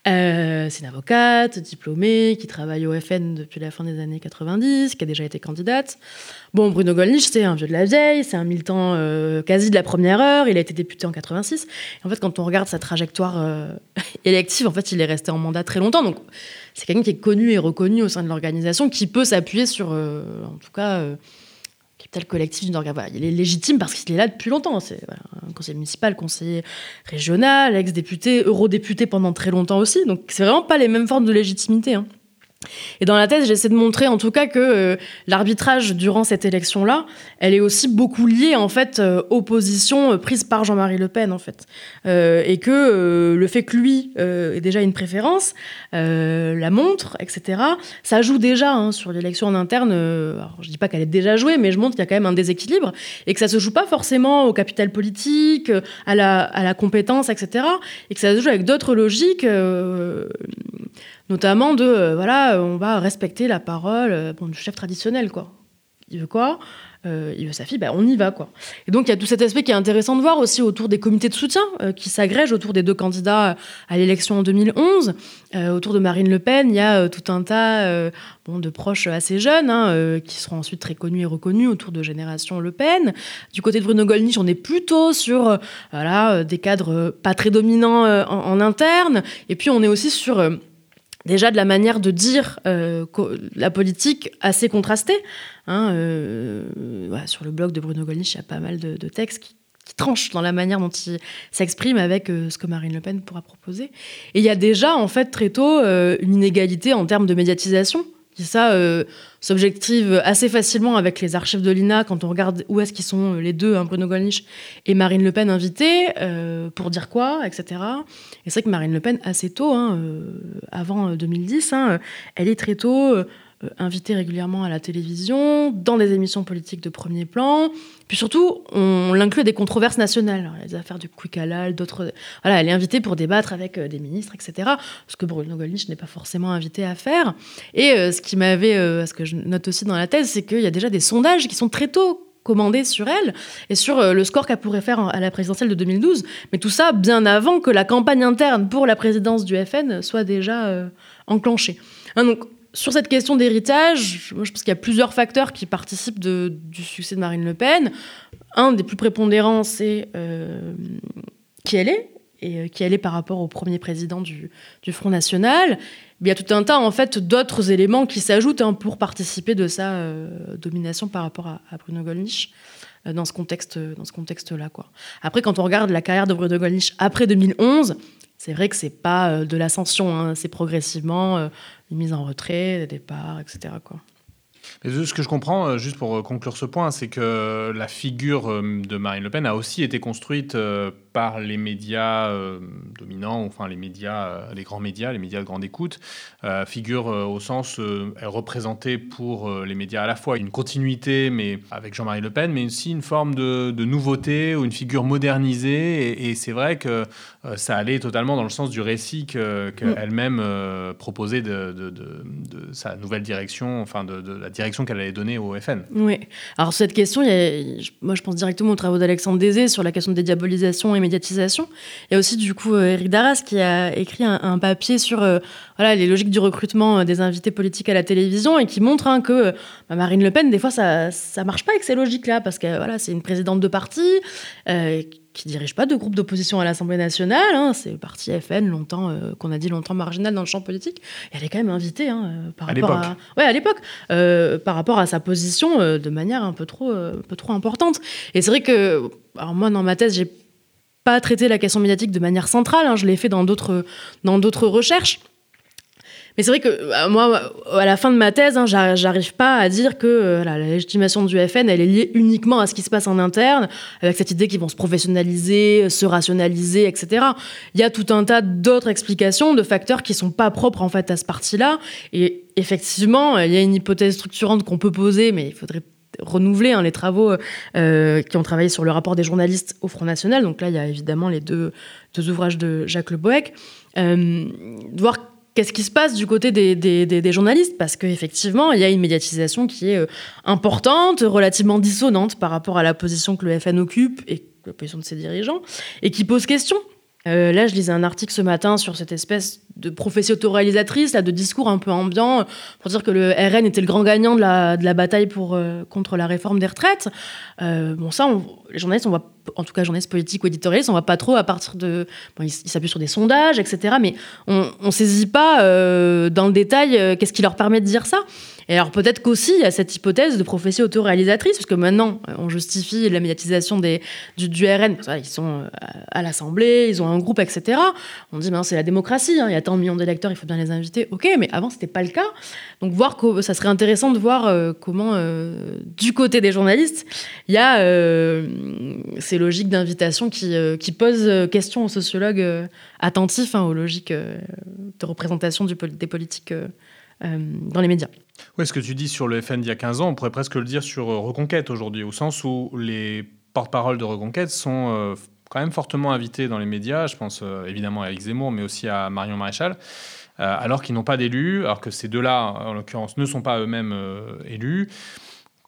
[SPEAKER 2] C'est une avocate diplômée qui travaille au FN depuis la fin des années 90, qui a déjà été candidate. Bon, Bruno Gollnisch, c'est un vieux de la vieille, c'est un militant quasi de la première heure. Il a été député en 86. Et en fait, quand on regarde sa trajectoire [laughs] élective, en fait, il est resté en mandat très longtemps. C'est quelqu'un qui est connu et reconnu au sein de l'organisation, qui peut s'appuyer sur, euh, en tout cas, euh, capital collectif d'une organisation. Il est légitime parce qu'il est là depuis longtemps. C'est voilà, un conseiller municipal, conseiller régional, ex-député, eurodéputé pendant très longtemps aussi. Donc, c'est vraiment pas les mêmes formes de légitimité. hein. Et dans la thèse, j'essaie de montrer en tout cas que euh, l'arbitrage durant cette élection-là, elle est aussi beaucoup liée en fait euh, aux positions euh, prises par Jean-Marie Le Pen en fait, Euh, et que euh, le fait que lui euh, ait déjà une préférence, euh, la montre, etc. Ça joue déjà hein, sur l'élection en interne. euh, alors, je dis pas qu'elle est déjà jouée, mais je montre qu'il y a quand même un déséquilibre et que ça se joue pas forcément au capital politique, euh, à la compétence, etc. Et que ça se joue avec d'autres logiques. Notamment de euh, voilà, euh, on va respecter la parole euh, bon, du chef traditionnel quoi. Il veut quoi? Il veut sa fille, bah, on y va quoi. Et donc il y a tout cet aspect qui est intéressant de voir aussi autour des comités de soutien qui s'agrègent autour des deux candidats à l'élection en 2011. Euh, autour de Marine Le Pen, il y a tout un tas bon, de proches assez jeunes hein, qui seront ensuite très connus et reconnus autour de génération Le Pen. Du côté de Bruno Gollnisch, on est plutôt sur voilà, des cadres pas très dominants en, interne. Et puis on est aussi sur déjà de la manière de dire euh, la politique assez contrastée. Hein, euh, sur le blog de Bruno Gollnisch, il y a pas mal de, textes qui, tranchent dans la manière dont il s'exprime avec euh, ce que Marine Le Pen pourra proposer. Et il y a déjà, en fait, très tôt, une inégalité en termes de médiatisation qui ça euh, s'objective assez facilement avec les archives de l'INA quand on regarde où est-ce qu'ils sont euh, les deux, hein, Bruno Gollnisch et Marine Le Pen invités, euh, pour dire quoi, etc. Et c'est vrai que Marine Le Pen, assez tôt, hein, avant euh, 2010, hein, elle est très tôt euh, invitée régulièrement à la télévision, dans des émissions politiques de premier plan. Puis surtout, on l'inclut à des controverses nationales. Alors, les affaires du Quick d'autres. Voilà, elle est invitée pour débattre avec euh, des ministres, etc. Ce que Bruno Gollnisch n'est pas forcément invité à faire. Et euh, ce qui m'avait, ce que je note aussi dans la thèse, c'est qu'il y a déjà des sondages qui sont très tôt commandés sur elle et sur le score qu'elle pourrait faire à la présidentielle de 2012. Mais tout ça bien avant que la campagne interne pour la présidence du FN soit déjà enclenchée. Hein, donc, sur cette question d'héritage, je pense qu'il y a plusieurs facteurs qui participent du succès de Marine Le Pen. Un des plus prépondérants, c'est euh, qui elle est et euh, qui elle est par rapport au premier président du, Front National. Il y a tout un tas en fait d'autres éléments qui s'ajoutent hein, pour participer de sa euh, domination par rapport à, Bruno Gollnisch dans ce contexte dans ce contexte là quoi. Après quand on regarde la carrière de Bruno Gollnisch après 2011, c'est vrai que c'est pas de l'ascension, hein, c'est progressivement euh, une mise en retrait, des départs, etc. Quoi.
[SPEAKER 1] Mais ce que je comprends, euh, juste pour euh, conclure ce point, c'est que la figure euh, de Marine Le Pen a aussi été construite euh, par les médias dominants, enfin les médias, les grands médias, les médias de grande écoute, figure au sens représenter pour les médias à la fois une continuité, mais avec Jean-Marie Le Pen, mais aussi une forme de, nouveauté ou une figure modernisée. Et, c'est vrai que ça allait totalement dans le sens du récit qu'elle-même proposait de, de, de, sa nouvelle direction, enfin de, la direction qu'elle allait donner au FN.
[SPEAKER 2] Oui. Alors cette question, moi je pense directement aux travaux d'Alexandre Désé sur la question des diabolisations et médiatisation. Il y a aussi du coup Eric Darras qui a écrit un, papier sur euh, voilà, les logiques du recrutement euh, des invités politiques à la télévision et qui montre hein, que bah, Marine Le Pen, des fois, ça ne marche pas avec ces logiques-là parce que voilà, c'est une présidente de parti. Euh, qui dirige pas de groupe d'opposition à l'Assemblée nationale. Hein. c'est le parti FN, longtemps, euh, qu'on a dit longtemps marginal dans le champ politique. Et elle est quand même invitée hein, euh, par
[SPEAKER 1] à rapport
[SPEAKER 2] à. Ouais, à l'époque. Euh, par rapport à sa position de manière un peu trop, un peu trop importante. Et c'est vrai que. Alors, moi, dans ma thèse, j'ai pas traité la question médiatique de manière centrale. Hein. je l'ai fait dans d'autres, dans d'autres recherches. Mais c'est vrai que euh, moi, à la fin de ma thèse, hein, j'arrive pas à dire que euh, la légitimation du FN, elle est liée uniquement à ce qui se passe en interne, avec cette idée qu'ils vont se professionnaliser, se rationaliser, etc. Il y a tout un tas d'autres explications, de facteurs qui sont pas propres en fait à ce parti-là. Et effectivement, il y a une hypothèse structurante qu'on peut poser, mais il faudrait renouveler hein, les travaux euh, qui ont travaillé sur le rapport des journalistes au Front National. Donc là, il y a évidemment les deux, ouvrages de Jacques Le Boec. Euh, voir qu'est-ce qui se passe du côté des, des, journalistes Parce qu'effectivement, il y a une médiatisation qui est euh, importante, relativement dissonante par rapport à la position que le FN occupe et la position de ses dirigeants, et qui pose question. Euh, là, je lisais un article ce matin sur cette espèce de prophétie autoralisatrice, là, de discours un peu ambiant, pour dire que le RN était le grand gagnant de la, de la bataille pour, euh, contre la réforme des retraites. bon, ça, les journalistes, on voit en tout cas journalistes politiques ou éditorialistes, on va pas trop à partir de... Bon, ils s'appuient sur des sondages, etc. Mais on ne saisit pas euh, dans le détail euh, qu'est-ce qui leur permet de dire ça. Et alors peut-être qu'aussi il y a cette hypothèse de prophétie autoréalisatrice, parce que maintenant euh, on justifie la médiatisation du, RN, ils sont à l'Assemblée, ils ont un groupe, etc. On dit, ben, c'est la démocratie, hein, il y a tant de millions d'électeurs, il faut bien les inviter. Ok, mais avant c'était pas le cas. Donc voir que ça serait intéressant de voir comment, du côté des journalistes, il y a ces logiques d'invitation qui, euh, posent euh, question aux sociologues euh, attentifs hein, aux logiques de représentation des politiques dans les médias.
[SPEAKER 1] Oui, ce que tu dis sur le FN d'il y a 15 ans, on pourrait presque le dire sur Reconquête aujourd'hui, au sens où les porte-paroles de Reconquête sont quand même fortement invités dans les médias. Je pense évidemment à Eric Zemmour, mais aussi à Marion Maréchal. alors qu'ils n'ont pas d'élus, alors que ces deux-là, en l'occurrence, ne sont pas eux-mêmes élus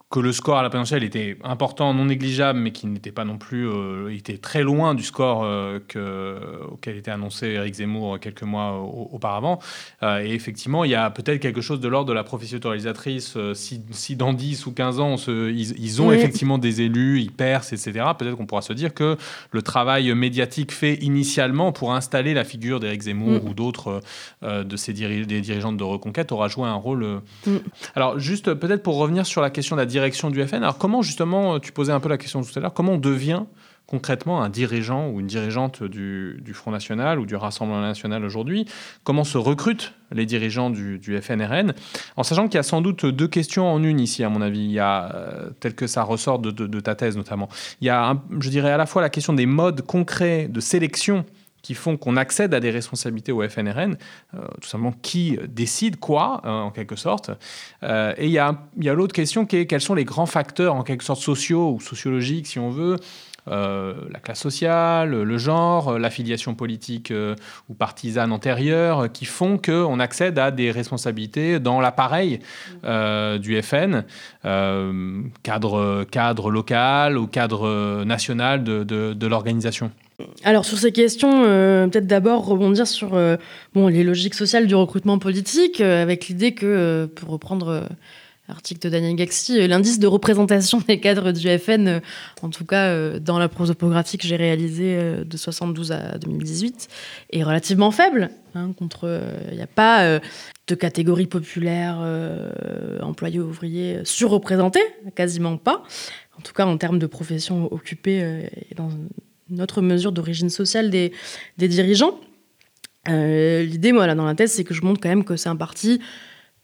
[SPEAKER 1] que le score à la présidentielle était important, non négligeable, mais qui n'était pas non plus, euh, était très loin du score euh, que, auquel était annoncé Eric Zemmour quelques mois auparavant. Euh, et effectivement, il y a peut-être quelque chose de l'ordre de la professionnalisatrice. Si, si, dans 10 ou 15 ans, se, ils, ont effectivement des élus, ils percent, etc., peut-être qu'on pourra se dire que le travail médiatique fait initialement pour installer la figure d'Eric Zemmour mm. ou d'autres de ces des dirigeantes de Reconquête aura joué un rôle. Mm. Alors, juste peut-être pour revenir sur la question de la direction du FN. Alors comment justement, tu posais un peu la question tout à l'heure, comment on devient concrètement un dirigeant ou une dirigeante du, Front National ou du Rassemblement National aujourd'hui? Comment se recrutent les dirigeants du, FNRN En sachant qu'il y a sans doute deux questions en une ici, à mon avis, il y a, euh, tel que ça ressort de, ta thèse notamment. Il y a, je dirais, à la fois la question des modes concrets de sélection qui font qu'on accède à des responsabilités au FNRN, euh, tout simplement qui décide quoi, hein, en quelque sorte. Euh, et il y a, l'autre question qui est quels sont les grands facteurs, en quelque sorte, sociaux ou sociologiques, si on veut, euh, la classe sociale, le genre, l'affiliation politique ou partisane antérieure, qui font qu'on accède à des responsabilités dans l'appareil du FN, cadre, cadre local ou cadre national de l'organisation.
[SPEAKER 2] Alors sur ces questions, euh, peut-être d'abord rebondir sur euh, bon, les logiques sociales du recrutement politique, euh, avec l'idée que, pour reprendre l'article de Daniel Gaxi, l'indice de représentation des cadres du FN, en tout cas dans la prosopographie que j'ai réalisée de 72 à 2018, est relativement faible. Hein, il n'y a pas de catégorie populaire, employés ouvriers surreprésentée, quasiment pas. En tout cas, en termes de professions occupées et dans notre mesure d'origine sociale des, des dirigeants. Euh, l'idée, moi, là, dans la thèse, c'est que je montre quand même que c'est un parti,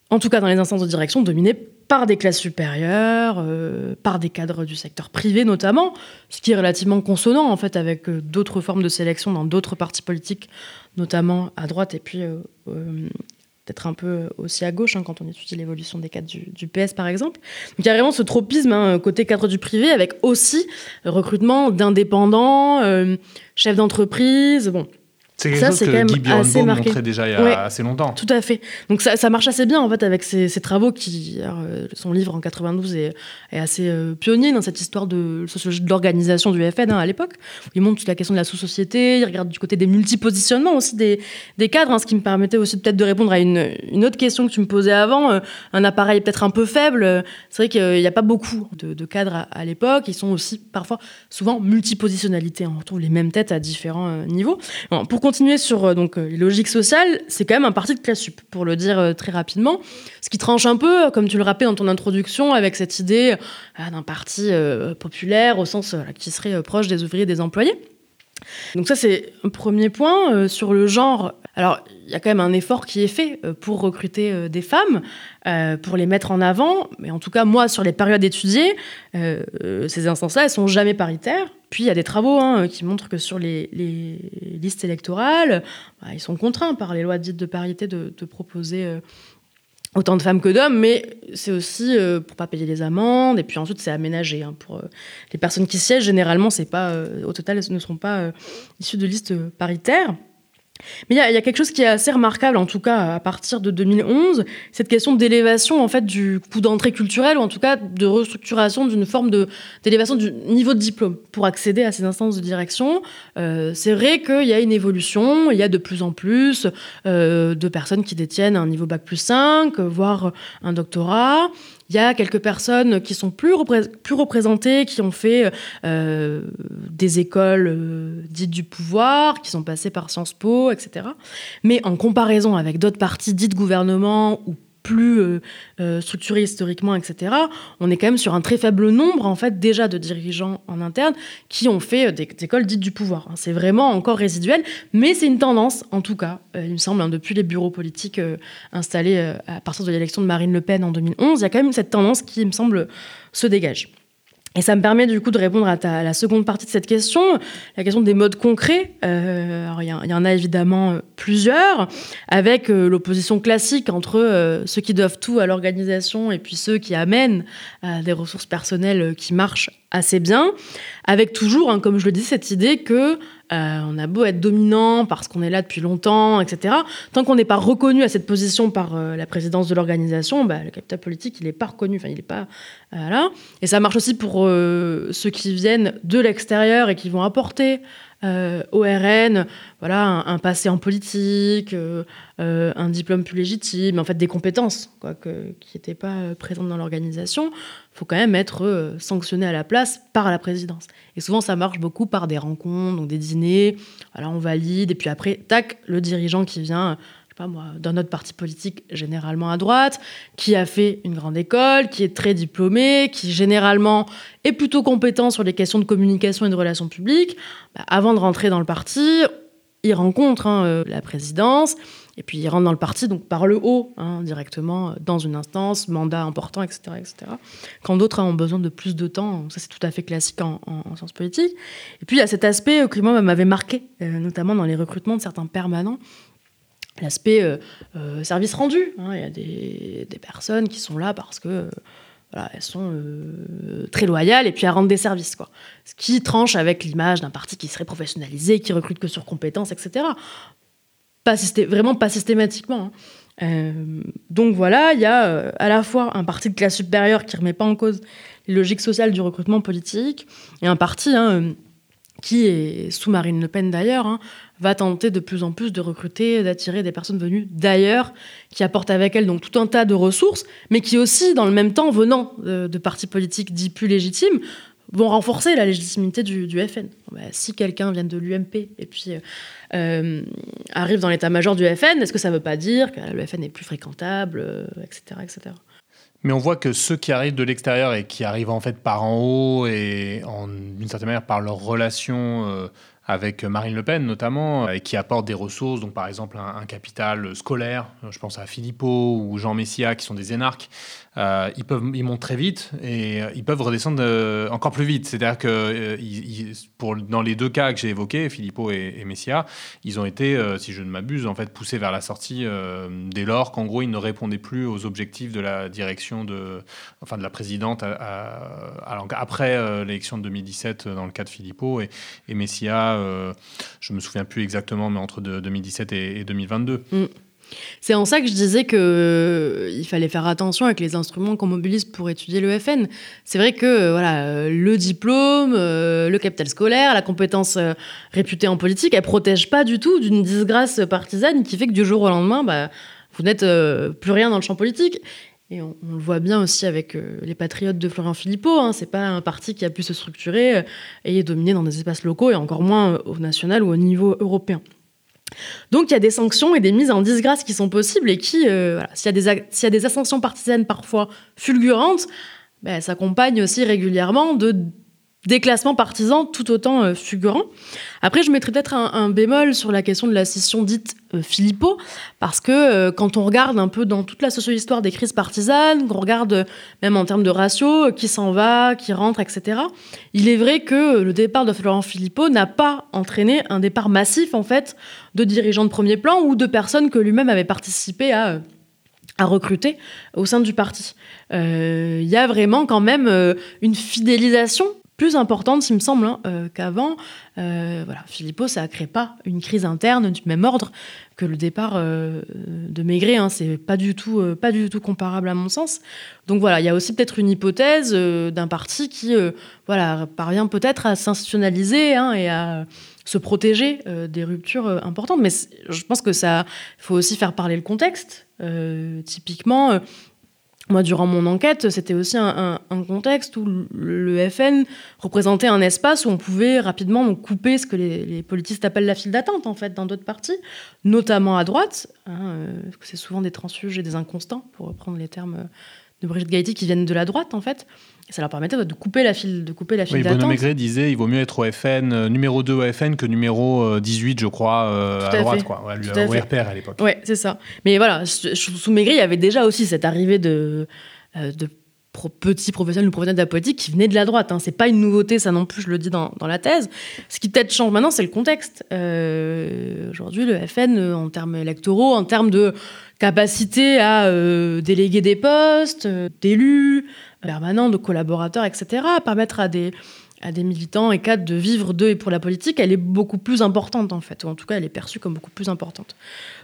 [SPEAKER 2] en tout cas dans les instances de direction, dominé par des classes supérieures, euh, par des cadres du secteur privé notamment, ce qui est relativement consonant en fait avec euh, d'autres formes de sélection dans d'autres partis politiques, notamment à droite et puis euh, peut-être un peu aussi à gauche hein, quand on étudie l'évolution des cadres du, PS par exemple. Donc il y a vraiment ce tropisme hein, côté cadre du privé avec aussi recrutement d'indépendants, chefs d'entreprise, bon
[SPEAKER 1] c'est quelque chose que Guy Björnbaum montrait déjà il y a assez longtemps.
[SPEAKER 2] Tout à fait. Donc ça, ça, marche assez bien en fait avec ses, travaux qui, euh, son livre en 92 est, est assez euh, pionnier dans cette histoire de de l'organisation du FN hein, à l'époque. Il montre toute la question de la sous-société, il regarde du côté des multipositionnements aussi des, des cadres, hein, ce qui me permettait aussi peut-être de répondre à une, une, autre question que tu me posais avant. Euh, un appareil peut-être un peu faible. C'est vrai qu'il n'y a pas beaucoup de, de cadres à, l'époque. Ils sont aussi parfois souvent multipositionnalité. On retrouve les mêmes têtes à différents niveaux. Bon, pour continuer sur euh, donc, euh, les logiques sociales, c'est quand même un parti de classe sup, pour le dire euh, très rapidement. Ce qui tranche un peu, comme tu le rappelais dans ton introduction, avec cette idée d'un parti populaire au sens qui serait proche des ouvriers et des employés. Donc ça, c'est un premier point. sur le genre, alors il y a quand même un effort qui est fait pour recruter des femmes, pour les mettre en avant. Mais en tout cas, moi, sur les périodes étudiées, ces instances-là, elles sont jamais paritaires. Puis il y a des travaux hein, qui montrent que sur les, listes électorales, bah, ils sont contraints par les lois dites de parité de, proposer euh, autant de femmes que d'hommes, mais c'est aussi euh, pour pas payer les amendes, et puis ensuite c'est aménagé. Hein, pour euh, les personnes qui siègent, généralement, c'est pas, au total, elles ne sont pas issues de listes paritaires. Mais il y, a quelque chose qui est assez remarquable, en tout cas à partir de 2011, cette question d'élévation en fait du coût d'entrée culturelle, ou en tout cas de restructuration d'une forme d'élévation du niveau de diplôme pour accéder à ces instances de direction. Euh, c'est vrai qu'il y a une évolution, il y a de plus en plus euh, de personnes qui détiennent un niveau bac plus 5, voire un doctorat. Il y a quelques personnes qui sont plus, représentées, qui ont fait euh, des écoles euh, dites du pouvoir, qui sont passées par Sciences Po, etc. Mais en comparaison avec d'autres partis dites gouvernement ou plus euh, euh, historiquement, etc., on est quand même sur un très faible nombre, en fait, déjà de dirigeants en interne qui ont fait euh, des, écoles dites du pouvoir. Hein. C'est vraiment encore résiduel, mais c'est une tendance, en tout cas, il me semble, hein, depuis les bureaux politiques installés à partir de l'élection de Marine Le Pen en 2011, il y a quand même cette tendance qui, il me semble, se dégage. Et ça me permet du coup de répondre à, la seconde partie de cette question, la question des modes concrets. Euh, il y, en a évidemment euh, plusieurs, avec euh, l'opposition classique entre ceux qui doivent tout à l'organisation et puis ceux qui amènent des ressources personnelles qui marchent assez bien, avec toujours, hein, comme je le dis, cette idée que euh, on a beau être dominant parce qu'on est là depuis longtemps, etc. Tant qu'on n'est pas reconnu à cette position par euh, la présidence de l'organisation, bah, le capital politique, il n'est pas reconnu. Enfin, il n'est pas euh, là. Et ça marche aussi pour ceux qui viennent de l'extérieur et qui vont apporter euh, RN, voilà, un, passé en politique, euh, euh, un diplôme plus légitime, en fait des compétences quoi, qui n'étaient pas présentes dans l'organisation, il faut quand même être sanctionné à la place par la présidence. Et souvent, ça marche beaucoup par des rencontres, des dîners, voilà, on valide, et puis après, tac, le dirigeant qui vient pas moi, dans notre parti politique généralement à droite, qui a fait une grande école, qui est très diplômé, qui généralement est plutôt compétent sur les questions de communication et de relations publiques, bah, avant de rentrer dans le parti, il rencontre hein, euh, la présidence, et puis il rentre dans le parti donc par le haut, hein, directement euh, dans une instance, mandat important, etc. etc. Quand d'autres ont besoin de plus de temps, ça c'est tout à fait classique en, sciences politiques. Et puis il y a cet aspect euh, qui moi m'avait marqué, notamment dans les recrutements de certains permanents, l'aspect euh, euh, service rendu. Hein. Il y a des, personnes qui sont là parce que voilà, elles sont euh, très loyales et puis elles rendent des services. Quoi. Ce qui tranche avec l'image d'un parti qui serait professionnalisé, qui recrute que sur compétences, etc. Pas vraiment pas systématiquement. Hein. donc voilà, il y a à la fois un parti de classe supérieure qui remet pas en cause les logiques sociales du recrutement politique et un parti hein, qui est sous Marine Le Pen d'ailleurs, hein, va tenter de plus en plus de recruter, d'attirer des personnes venues d'ailleurs, qui apportent avec elles donc tout un tas de ressources, mais qui aussi, dans le même temps, venant de, partis politiques dits plus légitimes, vont renforcer la légitimité du, FN. Bah, si quelqu'un vient de l'UMP et puis euh, euh, arrive dans l'état-major du FN, est-ce que ça ne veut pas dire que le FN est plus fréquentable, etc., euh, etc.
[SPEAKER 1] Mais on voit que ceux qui arrivent de l'extérieur et qui arrivent en fait par en haut et d'une certaine manière par leur relation euh, avec Marine Le Pen notamment, et qui apportent des ressources, donc par exemple un, capital scolaire, je pense à Philippot ou Jean Messia qui sont des énarques, euh, ils, montent très vite et euh, ils peuvent redescendre euh, encore plus vite. C'est-à-dire que dans les deux cas que j'ai évoqués, Filippo et, Messia, ils ont été, si je ne m'abuse, en fait, poussés vers la sortie dès lors qu'en gros, ils ne répondaient plus aux objectifs de la direction de, enfin, de la présidente après l'élection de 2017 dans le cas de Filippo et, Messia, je me souviens plus exactement, mais entre 2017 et, 2022.
[SPEAKER 2] C'est en ça que je disais qu'il euh, fallait faire attention avec les instruments qu'on mobilise pour étudier le FN. C'est vrai que euh, voilà, euh, le diplôme, le capital scolaire, la compétence réputée en politique, elle protège pas du tout d'une disgrâce partisane qui fait que du jour au lendemain, bah, vous n'êtes plus rien dans le champ politique. Et on, le voit bien aussi avec les patriotes de Florian Philippot. Hein. C'est pas un parti qui a pu se structurer et dominer dans des espaces locaux et encore moins au national ou au niveau européen. Donc il y a des sanctions et des mises en disgrâce qui sont possibles et qui, euh, s'il y, y, a des ascensions partisanes parfois fulgurantes, ben, s'accompagnent aussi régulièrement de déclassement partisan tout autant euh, fulgurant. Après, je mettrais peut-être un, bémol sur la question de la scission dite euh, Philippot, parce que euh, quand on regarde un peu dans toute la socio-histoire des crises partisanes, qu'on regarde même en termes de ratio, qui s'en va, qui rentre, etc., il est vrai que le départ de Florent Philippot n'a pas entraîné un départ massif, en fait, de dirigeants de premier plan ou de personnes que lui-même avait participé à recruter au sein du parti. Il y a vraiment quand même une fidélisation plus importante, s'il me semble, hein, euh, qu'avant. Euh, voilà, Philippot, ça ne crée pas une crise interne du même ordre que le départ euh, de Maigret. Hein, c'est pas du tout, pas du tout comparable à mon sens. Donc voilà, il y a aussi peut-être une hypothèse d'un parti qui, voilà, parvient peut-être à s'institutionnaliser hein, et à se protéger des ruptures importantes. Mais je pense que ça, faut aussi faire parler le contexte. typiquement moi, durant mon enquête, c'était aussi un, contexte où le FN représentait un espace où on pouvait rapidement couper ce que les, politistes appellent la file d'attente, en fait, dans d'autres partis, notamment à droite. Hein, euh, c'est souvent des transfuges et des inconstants, pour reprendre les termes de Brigitte Gaïti, qui viennent de la droite, en fait ça leur permettait de couper la file, de couper la file oui,
[SPEAKER 1] d'attente. Maigret disait il vaut mieux être au FN, euh, numéro 2 au FN que numéro 18, euh, je crois, euh, à, droite, quoi. Ouais, lui, au RPR à l'époque.
[SPEAKER 2] Oui, c'est ça. Mais voilà, sous Maigret, il y avait déjà aussi cette arrivée de, de petits professionnels ou professionnels de la politique qui venaient de la droite. Hein. C'est pas une nouveauté, ça non plus, je le dis dans, dans la thèse. Ce qui peut-être change maintenant, c'est le contexte. Aujourd'hui, le FN, en termes électoraux, en termes de capacité à déléguer des postes, d'élus, permanents, de collaborateurs, etc., permettre à des, à des militants et cadres de vivre de et pour la politique, elle est beaucoup plus importante en fait, ou en tout cas elle est perçue comme beaucoup plus importante.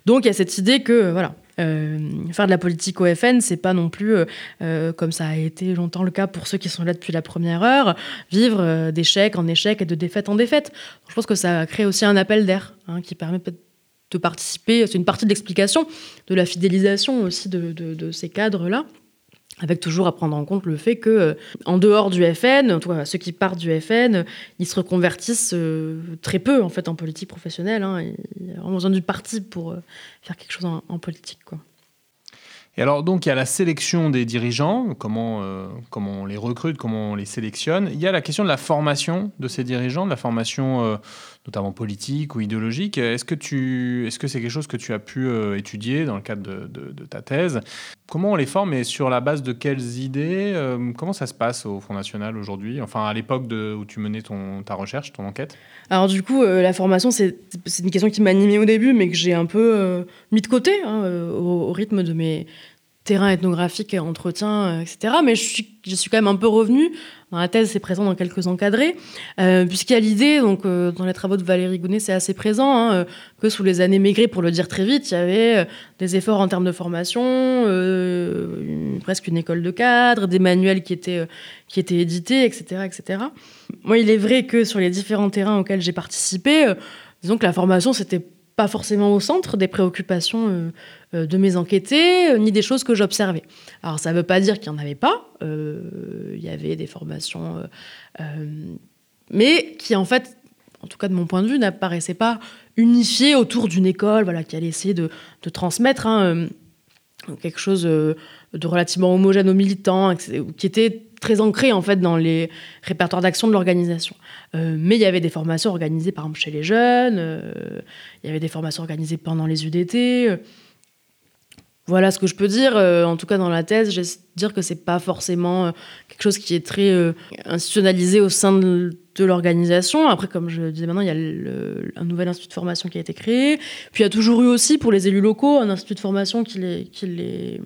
[SPEAKER 2] Donc il y a cette idée que voilà, euh, faire de la politique au FN, c'est pas non plus, euh, euh, comme ça a été longtemps le cas pour ceux qui sont là depuis la première heure, vivre d'échec en échec et de défaite en défaite. je pense que ça crée aussi un appel d'air hein, qui permet peut-être de participer, c'est une partie de l'explication de la fidélisation aussi de, de, de ces cadres-là avec toujours à prendre en compte le fait que euh, en dehors du FN, ceux qui partent du FN, ils se reconvertissent euh, très peu en fait en politique professionnelle. Hein, il y a vraiment besoin du parti pour euh, faire quelque chose en, politique.
[SPEAKER 1] Et alors, donc, il y a la sélection des dirigeants, comment, comment on les recrute, comment on les sélectionne. Il y a la question de la formation de ces dirigeants, de la formation notamment politique ou idéologique. Est-ce que tu, est-ce que c'est quelque chose que tu as pu euh, étudier dans le cadre de, ta thèse? Comment on les forme et sur la base de quelles idées euh, Comment ça se passe au Front National aujourd'hui? Enfin, à l'époque où tu menais ton, ta recherche, ton enquête?
[SPEAKER 2] Alors du coup, euh, la formation, c'est, une question qui m'animait au début, mais que j'ai un peu mis de côté hein, au, rythme de mes terrains ethnographiques et entretiens, etc. Mais je suis, je suis quand même un peu revenue dans la thèse, c'est présent dans quelques encadrés, euh, puisqu'il y a l'idée, donc euh, dans les travaux de Valérie Gounet, c'est assez présent, hein, euh, que sous les années Maigret, pour le dire très vite, il y avait des efforts en termes de formation, presque une école de cadre, des manuels qui étaient, qui étaient édités, etc., etc. Moi, il est vrai que sur les différents terrains auxquels j'ai participé, disons que la formation, c'était pas forcément au centre des préoccupations euh, euh, de mes enquêtés, euh, ni des choses que j'observais. Alors ça ne veut pas dire qu'il n'y en avait pas, il y avait des formations, mais qui en fait, en tout cas de mon point de vue, n'apparaissaient pas unifiées autour d'une école voilà, qui allait essayer de, de transmettre hein, quelque chose de relativement homogène aux militants, qui était très ancré en fait dans les répertoires d'action de l'organisation. Euh, mais il y avait des formations organisées par exemple chez les jeunes, euh, il y avait des formations organisées pendant les UDT. voilà ce que je peux dire. Euh, en tout cas, dans la thèse, je dire que c'est pas forcément quelque chose qui est très institutionnalisé au sein de, l'organisation. Après, comme je disais maintenant, il y a un nouvel institut de formation qui a été créé. Puis il y a toujours eu aussi pour les élus locaux un institut de formation qui les, qui les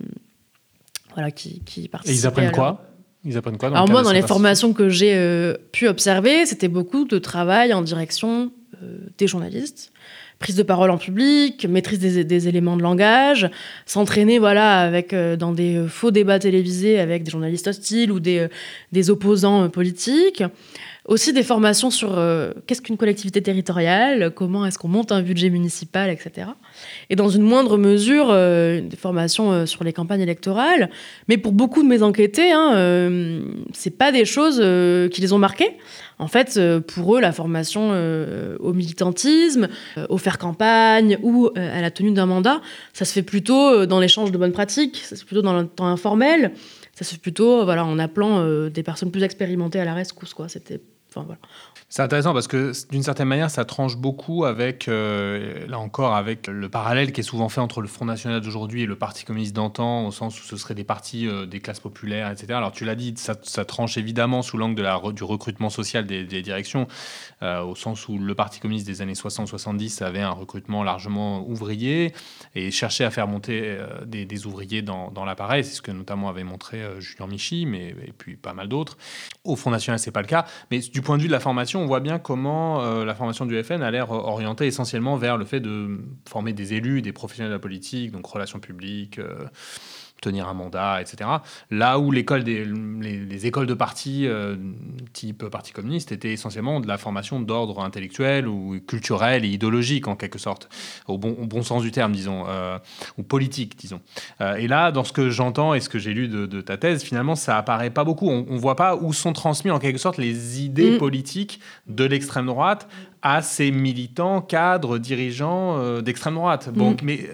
[SPEAKER 2] voilà, qui, qui
[SPEAKER 1] participe. Et ils apprennent quoi? Ils apprennent quoi
[SPEAKER 2] Alors moi, dans les formations que j'ai pu observer, c'était beaucoup de travail en direction des journalistes prise de parole en public, maîtrise des, éléments de langage, s'entraîner voilà avec euh, dans des euh, faux débats télévisés avec des journalistes hostiles ou des, euh, des opposants politiques. Aussi des formations sur qu'est-ce qu'une collectivité territoriale, comment est-ce qu'on monte un budget municipal, etc. Et dans une moindre mesure, des formations sur les campagnes électorales. Mais pour beaucoup de mes enquêtés, hein, c'est pas des choses qui les ont marquées. En fait, euh, pour eux, la formation euh, au militantisme, euh, au faire campagne ou à la tenue d'un mandat, ça se fait plutôt dans l'échange de bonnes pratiques, ça se fait plutôt dans le temps informel, ça se fait plutôt voilà, en appelant des personnes plus expérimentées à la rescousse. C'était,
[SPEAKER 1] C'est intéressant parce que d'une certaine manière, ça tranche beaucoup avec, euh, là encore, avec le parallèle qui est souvent fait entre le Front National d'aujourd'hui et le Parti communiste d'antan, au sens où ce seraient des partis euh, des classes populaires, etc. Alors tu l'as dit, ça, tranche évidemment sous l'angle du recrutement social des, directions, euh, au sens où le Parti communiste des années 60-70 avait un recrutement largement ouvrier et cherchait à faire monter des, ouvriers dans, dans l'appareil. C'est ce que notamment avait montré Julien Michy, mais et puis pas mal d'autres. Au Front National, c'est pas le cas. Mais du point de vue de la formation, on voit bien comment euh, la formation du FN a l'air orientée essentiellement vers le fait de former des élus, des professionnels de la politique, donc relations publiques, euh, tenir un mandat, etc. Là où l'école des, les, écoles de parti euh, type parti communiste étaient essentiellement de la formation d'ordre intellectuel ou culturel et idéologique en quelque sorte, au bon, bon sens du terme, disons, euh, ou politique, disons. Euh, et là, dans ce que j'entends et ce que j'ai lu de, ta thèse, finalement, ça apparaît pas beaucoup. On, ne voit pas où sont transmis en quelque sorte les idées mm. politiques de l'extrême droite à ces militants, cadres, dirigeants d'extrême droite. Bon, mm. mais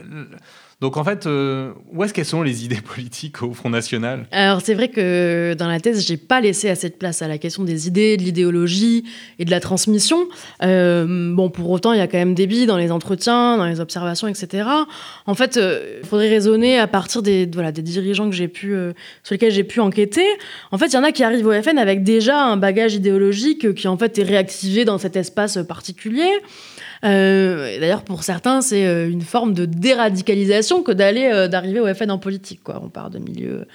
[SPEAKER 1] donc en fait, euh, où est-ce qu'elles sont les idées [laughs] politiques au Front National?
[SPEAKER 2] Alors c'est vrai que dans la thèse, j'ai pas laissé assez de place à la question des idées, de l'idéologie et de la transmission. Euh, bon, pour autant, il y a quand même des billes dans les entretiens, dans les observations, etc. En fait, euh, il faudrait raisonner à partir des, voilà, des dirigeants que sur lesquels j'ai pu enquêter. En fait, il y en a qui arrivent au FN avec déjà un bagage idéologique qui en fait est réactivé dans cet espace particulier. Euh, D'ailleurs, pour certains, c'est euh, une forme de déradicalisation que d'aller euh, d'arriver au FN en politique. On part de milieu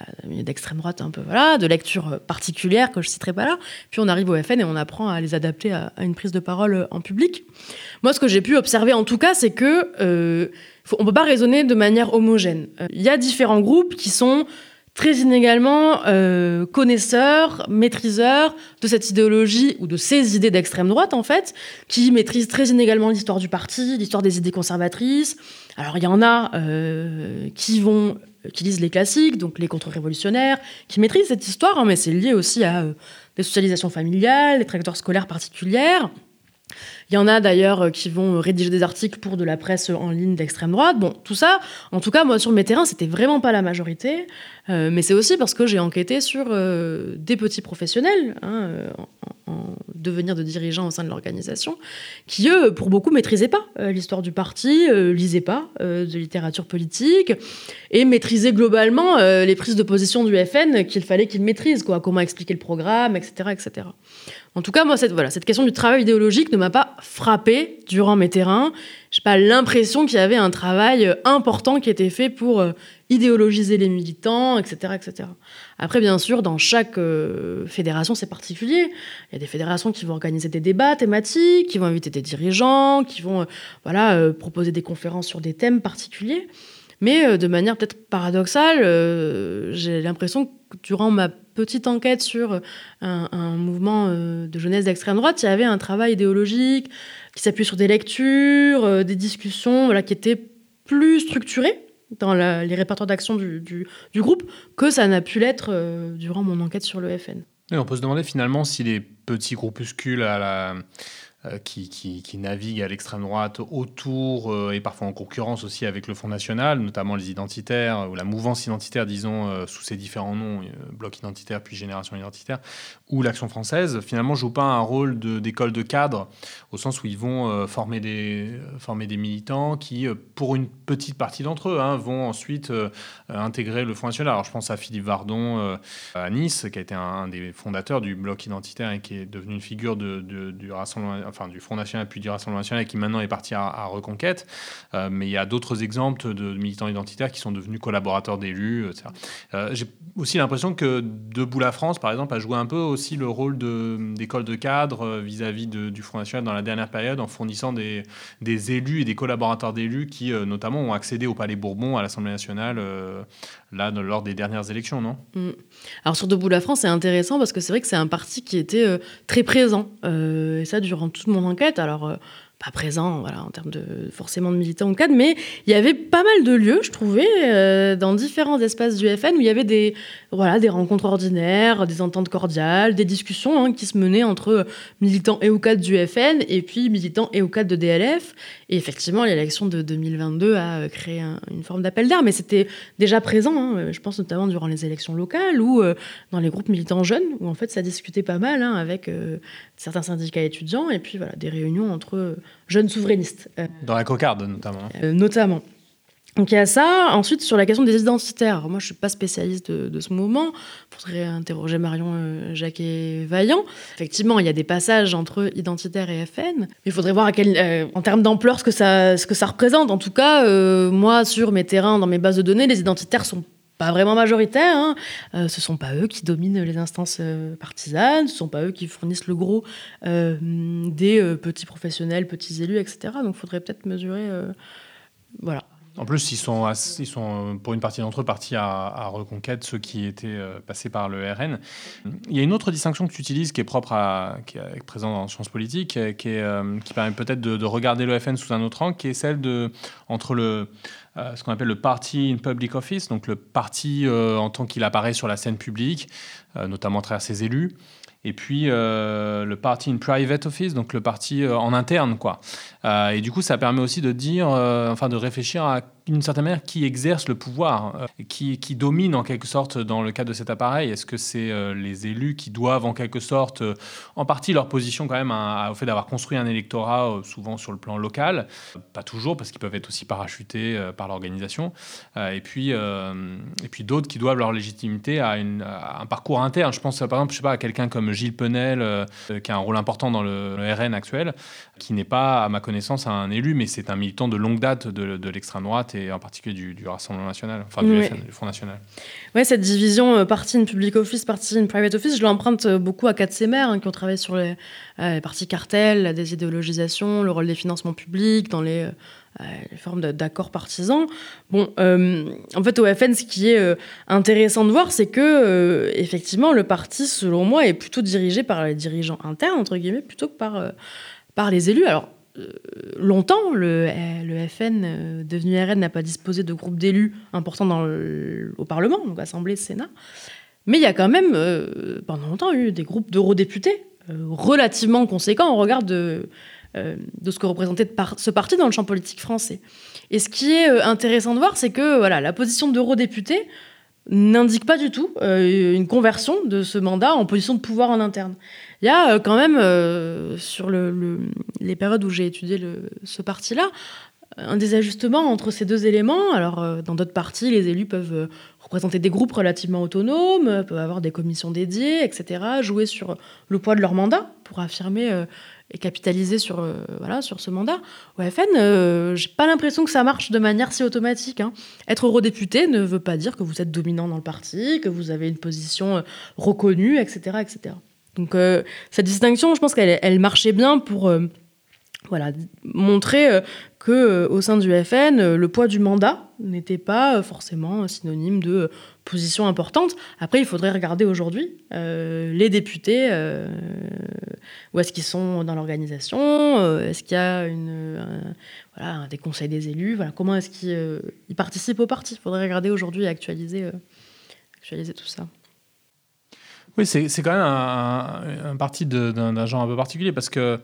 [SPEAKER 2] euh, d'extrême droite un peu voilà de lecture particulière que je citerai pas là. Puis on arrive au FN et on apprend à les adapter à, une prise de parole en public. Moi ce que j'ai pu observer en tout cas c'est que euh, on peut pas raisonner de manière homogène. Il y a différents groupes qui sont très inégalement euh, connaisseurs, maîtriseurs de cette idéologie ou de ces idées d'extrême droite en fait, qui maîtrisent très inégalement l'histoire du parti, l'histoire des idées conservatrices. Alors il y en a euh, qui vont qui lisent les classiques, donc les contre-révolutionnaires, qui maîtrisent cette histoire, hein, mais c'est lié aussi à euh, des socialisations familiales, des trajectoires scolaires particulières. Il y en a d'ailleurs euh, qui vont rédiger des articles pour de la presse en ligne d'extrême droite. Bon, tout ça, en tout cas, moi, sur mes terrains, c'était vraiment pas la majorité. Euh, mais c'est aussi parce que j'ai enquêté sur euh, des petits professionnels, hein, en, devenir de dirigeants au sein de l'organisation, qui, eux, pour beaucoup, maîtrisaient pas l'histoire du parti, lisaient pas de littérature politique, et maîtrisaient globalement les prises de position du FN qu'il fallait qu'ils maîtrisent, quoi, comment expliquer le programme, etc. etc. En tout cas, moi, cette, voilà, cette question du travail idéologique ne m'a pas frappé durant mes terrains. J'ai pas l'impression qu'il y avait un travail euh, important qui était fait pour euh, idéologiser les militants, etc., etc. Après, bien sûr, dans chaque euh, fédération, c'est particulier. Il y a des fédérations qui vont organiser des débats thématiques, qui vont inviter des dirigeants, qui vont, voilà, proposer des conférences sur des thèmes particuliers. Mais de manière peut-être paradoxale, j'ai l'impression que durant ma petite enquête sur un, mouvement euh, de jeunesse d'extrême droite, il y avait un travail idéologique qui s'appuie sur des lectures, euh, des discussions voilà, qui étaient plus structurées dans les répertoires d'action du, groupe que ça n'a pu l'être euh, durant mon enquête sur le FN.
[SPEAKER 1] on peut se demander finalement si les petits groupuscules à la qui, qui, naviguent à l'extrême droite autour et parfois en concurrence aussi avec le Front National, notamment les identitaires ou la mouvance identitaire, disons, sous ses différents noms, Bloc identitaire puis Génération identitaire, ou l'Action française, finalement, jouent pas un rôle d'école de, cadre au sens où ils vont former, des, former des militants qui, pour une petite partie d'entre eux, hein, vont ensuite intégrer le Front National. Alors je pense à Philippe Vardon à Nice, qui a été un, des fondateurs du bloc identitaire et qui est devenu une figure du Rassemblement, enfin du Front National puis du Rassemblement National qui maintenant est parti à, Reconquête. Euh, mais il y a d'autres exemples de, militants identitaires qui sont devenus collaborateurs d'élus, etc. Euh, j'ai aussi l'impression que Debout la France, par exemple, a joué un peu aussi le rôle d'école de, cadre euh, vis-à-vis du Front National dans la dernière période en fournissant des élus et des collaborateurs d'élus qui, notamment, ont accédé au Palais Bourbon, à l'Assemblée nationale, là, lors des dernières élections, non?
[SPEAKER 2] Mm. Alors sur Debout la France, c'est intéressant parce que c'est vrai que c'est un parti qui était euh, très présent, euh, et ça durant toute mon enquête. Alors euh, pas présent voilà, en termes de forcément de militants ou cadres, mais il y avait pas mal de lieux, je trouvais, euh, dans différents espaces du FN où il y avait des, voilà, des rencontres ordinaires, des ententes cordiales, des discussions hein, qui se menaient entre militants et ou cadres du FN et puis militants et ou cadres de DLF. Et effectivement, l'élection de 2022 a euh, créé une forme d'appel d'air, mais c'était déjà présent, hein, je pense notamment durant les élections locales ou euh, dans les groupes militants jeunes, où en fait ça discutait pas mal hein, avec certains syndicats étudiants et puis voilà, des réunions entre jeunes souverainistes.
[SPEAKER 1] Euh, Dans la cocarde, notamment.
[SPEAKER 2] Euh, notamment. Donc il y a ça. Ensuite, sur la question des identitaires, moi je ne suis pas spécialiste de, ce mouvement. Il faudrait interroger Marion euh, Jacquet Vaillant. Effectivement, il y a des passages entre identitaire et FN. Il faudrait voir à quel, en termes d'ampleur ce, que ça, ce que ça représente. En tout cas, moi, sur mes terrains, dans mes bases de données, les identitaires sont pas vraiment majoritaires. Hein. Euh, ce sont pas eux qui dominent les instances euh, partisanes, ce sont pas eux qui fournissent le gros euh, des petits professionnels, petits élus, etc. Donc, il faudrait peut-être mesurer, voilà.
[SPEAKER 1] En plus, ils sont, ils sont pour une partie d'entre eux partis à, Reconquête, ceux qui étaient passés par le RN. Il y a une autre distinction que tu utilises qui est propre à, qui est présente en sciences politiques, qui, est, qui permet peut-être de, de, regarder le FN sous un autre angle, qui est celle de, entre le, euh, ce qu'on appelle le party in public office, donc le parti euh, en tant qu'il apparaît sur la scène publique, euh, notamment à travers ses élus, et puis le party in private office, donc le parti en interne, quoi. et du coup, ça permet aussi de dire, enfin, de réfléchir à d'une certaine manière, qui exerce le pouvoir, euh, qui, qui, domine en quelque sorte dans le cadre de cet appareil. Est-ce que c'est euh, les élus qui doivent en quelque sorte, euh, en partie leur position quand même au fait d'avoir construit un électorat, souvent sur le plan local, pas toujours parce qu'ils peuvent être aussi parachutés par l'organisation, et puis, et puis d'autres qui doivent leur légitimité à, un parcours interne. Je pense par exemple, je sais pas, à quelqu'un comme Gilles Penel, qui a un rôle important dans le, RN actuel, qui n'est pas, à ma connaissance, un élu, mais c'est un militant de longue date de, de l'extrême droite et en particulier du, Rassemblement national, enfin du, Front national.
[SPEAKER 2] Ouais, cette division euh, partie in public office, partie in private office, je l'emprunte euh, beaucoup à Katsemer, hein, qui ont travaillé sur les, euh, parties cartels, la désidéologisation, le rôle des financements publics dans les, formes d'accords partisans. Bon, en fait, au FN, ce qui est intéressant de voir, c'est que effectivement, le parti, selon moi, est plutôt dirigé par les dirigeants internes, entre guillemets, plutôt que par, par les élus. Alors, euh, longtemps, le, FN, euh, devenu RN, n'a pas disposé de groupes d'élus importants au Parlement, donc Assemblée, Sénat. Mais il y a quand même, euh, pendant longtemps, eu des groupes d'eurodéputés relativement conséquents au regard de, de ce que représentait ce parti dans le champ politique français. Et ce qui est intéressant de voir, c'est que voilà, la position d'eurodéputé n'indique pas du tout une conversion de ce mandat en position de pouvoir en interne. Il y a euh, quand même, euh, sur le, les périodes où j'ai étudié ce parti-là, un désajustement entre ces deux éléments. Alors, euh, dans d'autres parties, les élus peuvent représenter des groupes relativement autonomes, peuvent avoir des commissions dédiées, etc., jouer sur le poids de leur mandat pour affirmer et capitaliser sur, voilà, sur ce mandat. Au FN, j'ai pas l'impression que ça marche de manière si automatique. Hein. Être eurodéputé ne veut pas dire que vous êtes dominant dans le parti, que vous avez une position reconnue, etc., etc. Donc euh, cette distinction, je pense qu'elle elle marchait bien pour euh, voilà, montrer euh, que au sein du FN, le poids du mandat n'était pas forcément synonyme de position importante. Après, il faudrait regarder aujourd'hui les députés, où est-ce qu'ils sont dans l'organisation, est-ce qu'il y a une, des conseils des élus, comment est-ce qu'ils participent au parti. Il faudrait regarder aujourd'hui et actualiser, actualiser tout ça.
[SPEAKER 1] Oui, c'est quand même un, parti d'un genre un peu particulier parce que,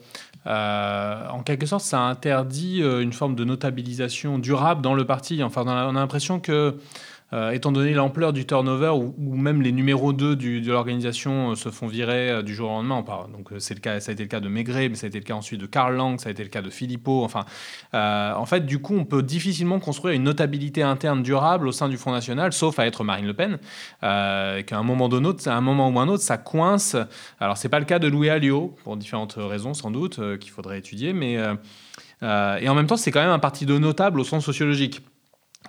[SPEAKER 1] euh, en quelque sorte, ça interdit euh, une forme de notabilisation durable dans le parti. Enfin, on a l'impression que euh, étant donné l'ampleur du turnover, où, même les numéros 2 de l'organisation euh, se font virer euh, du jour au lendemain. Donc c'est le cas, ça a été le cas de Maigret, mais ça a été le cas ensuite de Karl Lang, ça a été le cas de Philippot. Enfin, en fait, du coup, on peut difficilement construire une notabilité interne durable au sein du Front National, sauf à être Marine Le Pen, qu'à un moment donné, à un moment ou un autre, ça coince. Alors c'est pas le cas de Louis Alliot pour différentes raisons sans doute qu'il faudrait étudier, mais et en même temps, c'est quand même un parti de notable au sens sociologique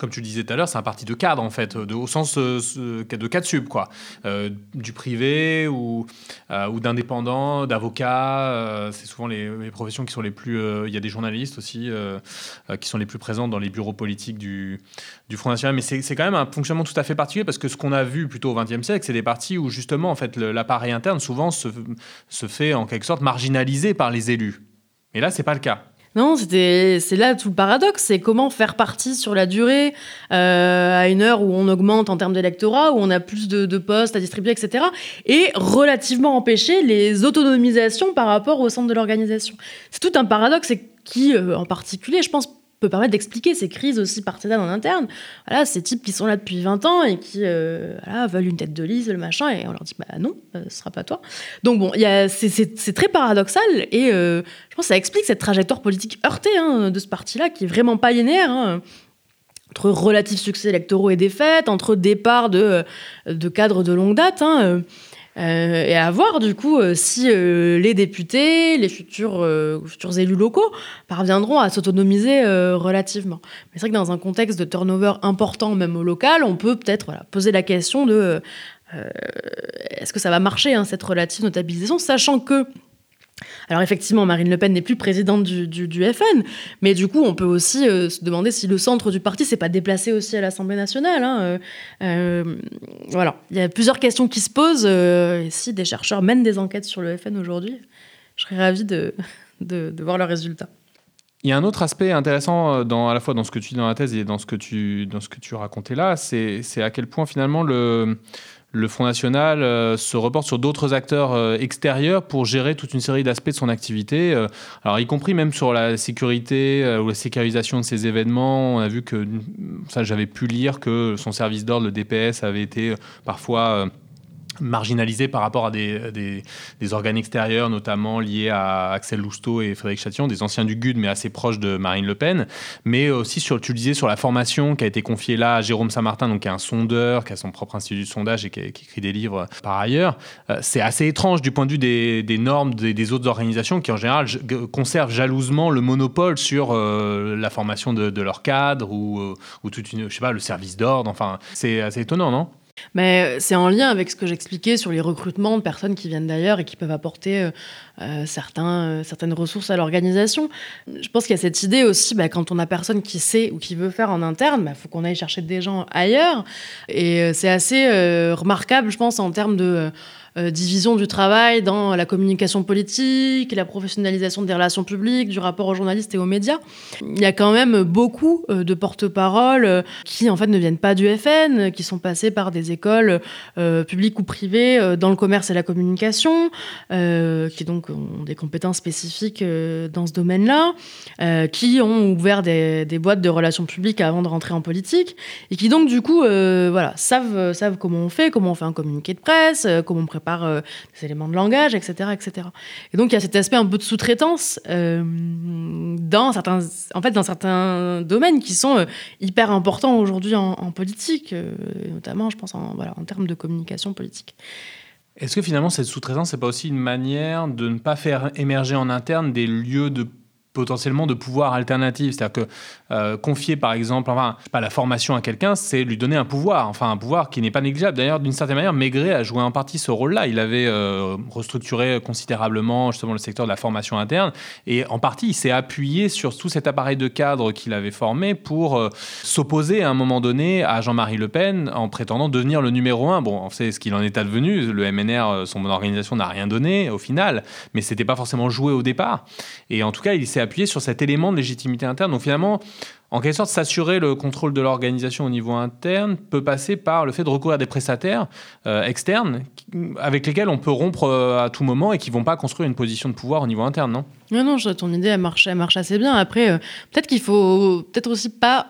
[SPEAKER 1] comme tu le disais tout à l'heure, c'est un parti de cadre en fait, au sens euh, de cadre sub quoi, euh, du privé ou, euh, ou d'indépendants, d'avocats. c'est souvent les, professions qui sont les plus. Il y a des journalistes aussi qui sont les plus présents dans les bureaux politiques du, Front National. Mais c'est quand même un fonctionnement tout à fait particulier parce que ce qu'on a vu plutôt au XXe siècle, c'est des partis où justement en fait l'appareil interne souvent se, fait en quelque sorte marginaliser par les élus. Mais là, c'est pas le cas.
[SPEAKER 2] Non, c'était, c'est là tout le paradoxe, c'est comment faire partie sur la durée, euh, à une heure où on augmente en termes d'électorat, où on a plus de, postes à distribuer, etc., et relativement empêcher les autonomisations par rapport au centre de l'organisation. C'est tout un paradoxe et qui, euh, en particulier, je pense, peut permettre d'expliquer ces crises aussi partisanes en interne. Voilà, ces types qui sont là depuis 20 ans et qui euh, veulent une tête de liste, le machin, et on leur dit bah non, euh, ce sera pas toi. Donc bon, c'est très paradoxal et euh, je pense que ça explique cette trajectoire politique heurtée hein, de ce parti-là qui est vraiment pas linéaire. Hein, entre relatifs succès électoraux et défaites, entre départ de, de cadres de longue date. Hein, euh, et à voir du coup euh, si euh, les députés, les futurs, élus locaux parviendront à s'autonomiser relativement. Mais c'est vrai que dans un contexte de turnover important, même au local, on peut peut-être poser la question de est-ce que ça va marcher hein, cette relative notabilisation, sachant que alors effectivement, Marine Le Pen n'est plus présidente du, FN, mais du coup, on peut aussi euh, se demander si le centre du parti s'est pas déplacé aussi à l'Assemblée nationale. Hein, euh, euh, voilà, il y a plusieurs questions qui se posent. si des chercheurs mènent des enquêtes sur le FN aujourd'hui, je serais ravie de, voir leurs résultats.
[SPEAKER 1] Il y a un autre aspect intéressant à la fois dans ce que tu dis dans la thèse et dans ce que tu racontais là, c'est à quel point finalement le, le Front National euh, se reporte sur d'autres acteurs euh, extérieurs pour gérer toute une série d'aspects de son activité. Euh, alors, y compris même sur la sécurité ou la sécurisation de ces événements. On a vu que, ça, j'avais pu lire que son service d'ordre, le DPS, avait été parfois marginalisé par rapport à des, des, organes extérieurs, notamment liés à Axel Lousteau et Frédéric Chatillon, des anciens du GUD, mais assez proches de Marine Le Pen. Mais aussi, sur, tu le disais, sur la formation qui a été confiée là à Jérôme Saint-Martin, donc qui est un sondeur, qui a son propre institut de sondage et qui, écrit des livres par ailleurs. Euh, c'est assez étrange du point de vue des, des normes des, autres organisations qui, en général, conservent jalousement le monopole sur euh, la formation de, de leurs cadres ou, euh, ou toute une, je sais pas, le service d'ordre. Enfin, c'est assez étonnant, non?
[SPEAKER 2] Mais c'est en lien avec ce que j'expliquais sur les recrutements de personnes qui viennent d'ailleurs et qui peuvent apporter euh, euh, certains, euh, certaines ressources à l'organisation. Je pense qu'il y a cette idée aussi, bah, quand on a personne qui sait ou qui veut faire en interne, il bah, faut qu'on aille chercher des gens ailleurs. Et c'est assez remarquable, je pense, en termes de euh, division du travail dans la communication politique, la professionnalisation des relations publiques, du rapport aux journalistes et aux médias. Il y a quand même beaucoup euh, de porte-paroles euh, qui en fait ne viennent pas du FN, qui sont passés par des écoles publiques ou privées dans le commerce et la communication, qui donc ont des compétences spécifiques dans ce domaine-là, qui ont ouvert des, des, boîtes de relations publiques avant de rentrer en politique, et qui donc du coup voilà, savent, savent comment on fait, comment on fait un communiqué de presse, comment on prépare par euh, des éléments de langage, etc., etc. Et donc il y a cet aspect un peu de sous-traitance euh, dans certains, en fait, dans certains domaines qui sont euh, hyper importants aujourd'hui en, politique, notamment, je pense, en, en termes de communication politique.
[SPEAKER 1] Est-ce que finalement cette sous-traitance, c'est pas aussi une manière de ne pas faire émerger en interne des lieux de potentiellement de pouvoir alternatif. C'est-à-dire que euh, confier, par exemple, enfin, pas la formation à quelqu'un, c'est lui donner un pouvoir, enfin un pouvoir qui n'est pas négligeable. D'ailleurs, d'une certaine manière, Maigret a joué en partie ce rôle-là. Il avait euh, restructuré considérablement justement le secteur de la formation interne et en partie, il s'est appuyé sur tout cet appareil de cadre qu'il avait formé pour euh, s'opposer à un moment donné à Jean-Marie Le Pen en prétendant devenir le numéro un. Bon, on sait ce qu'il en est advenu. Le MNR, son organisation n'a rien donné au final, mais c'était pas forcément joué au départ. Et en tout cas, il s'est appuyé sur cet élément de légitimité interne. Donc finalement, en quelque sorte, s'assurer le contrôle de l'organisation au niveau interne peut passer par le fait de recourir à des prestataires euh, externes avec lesquels on peut rompre euh, à tout moment et qui vont pas construire une position de pouvoir au niveau interne, non?
[SPEAKER 2] Non, non, ton idée, elle marche, elle marche assez bien. Après, euh, peut-être qu'il faut peut-être aussi pas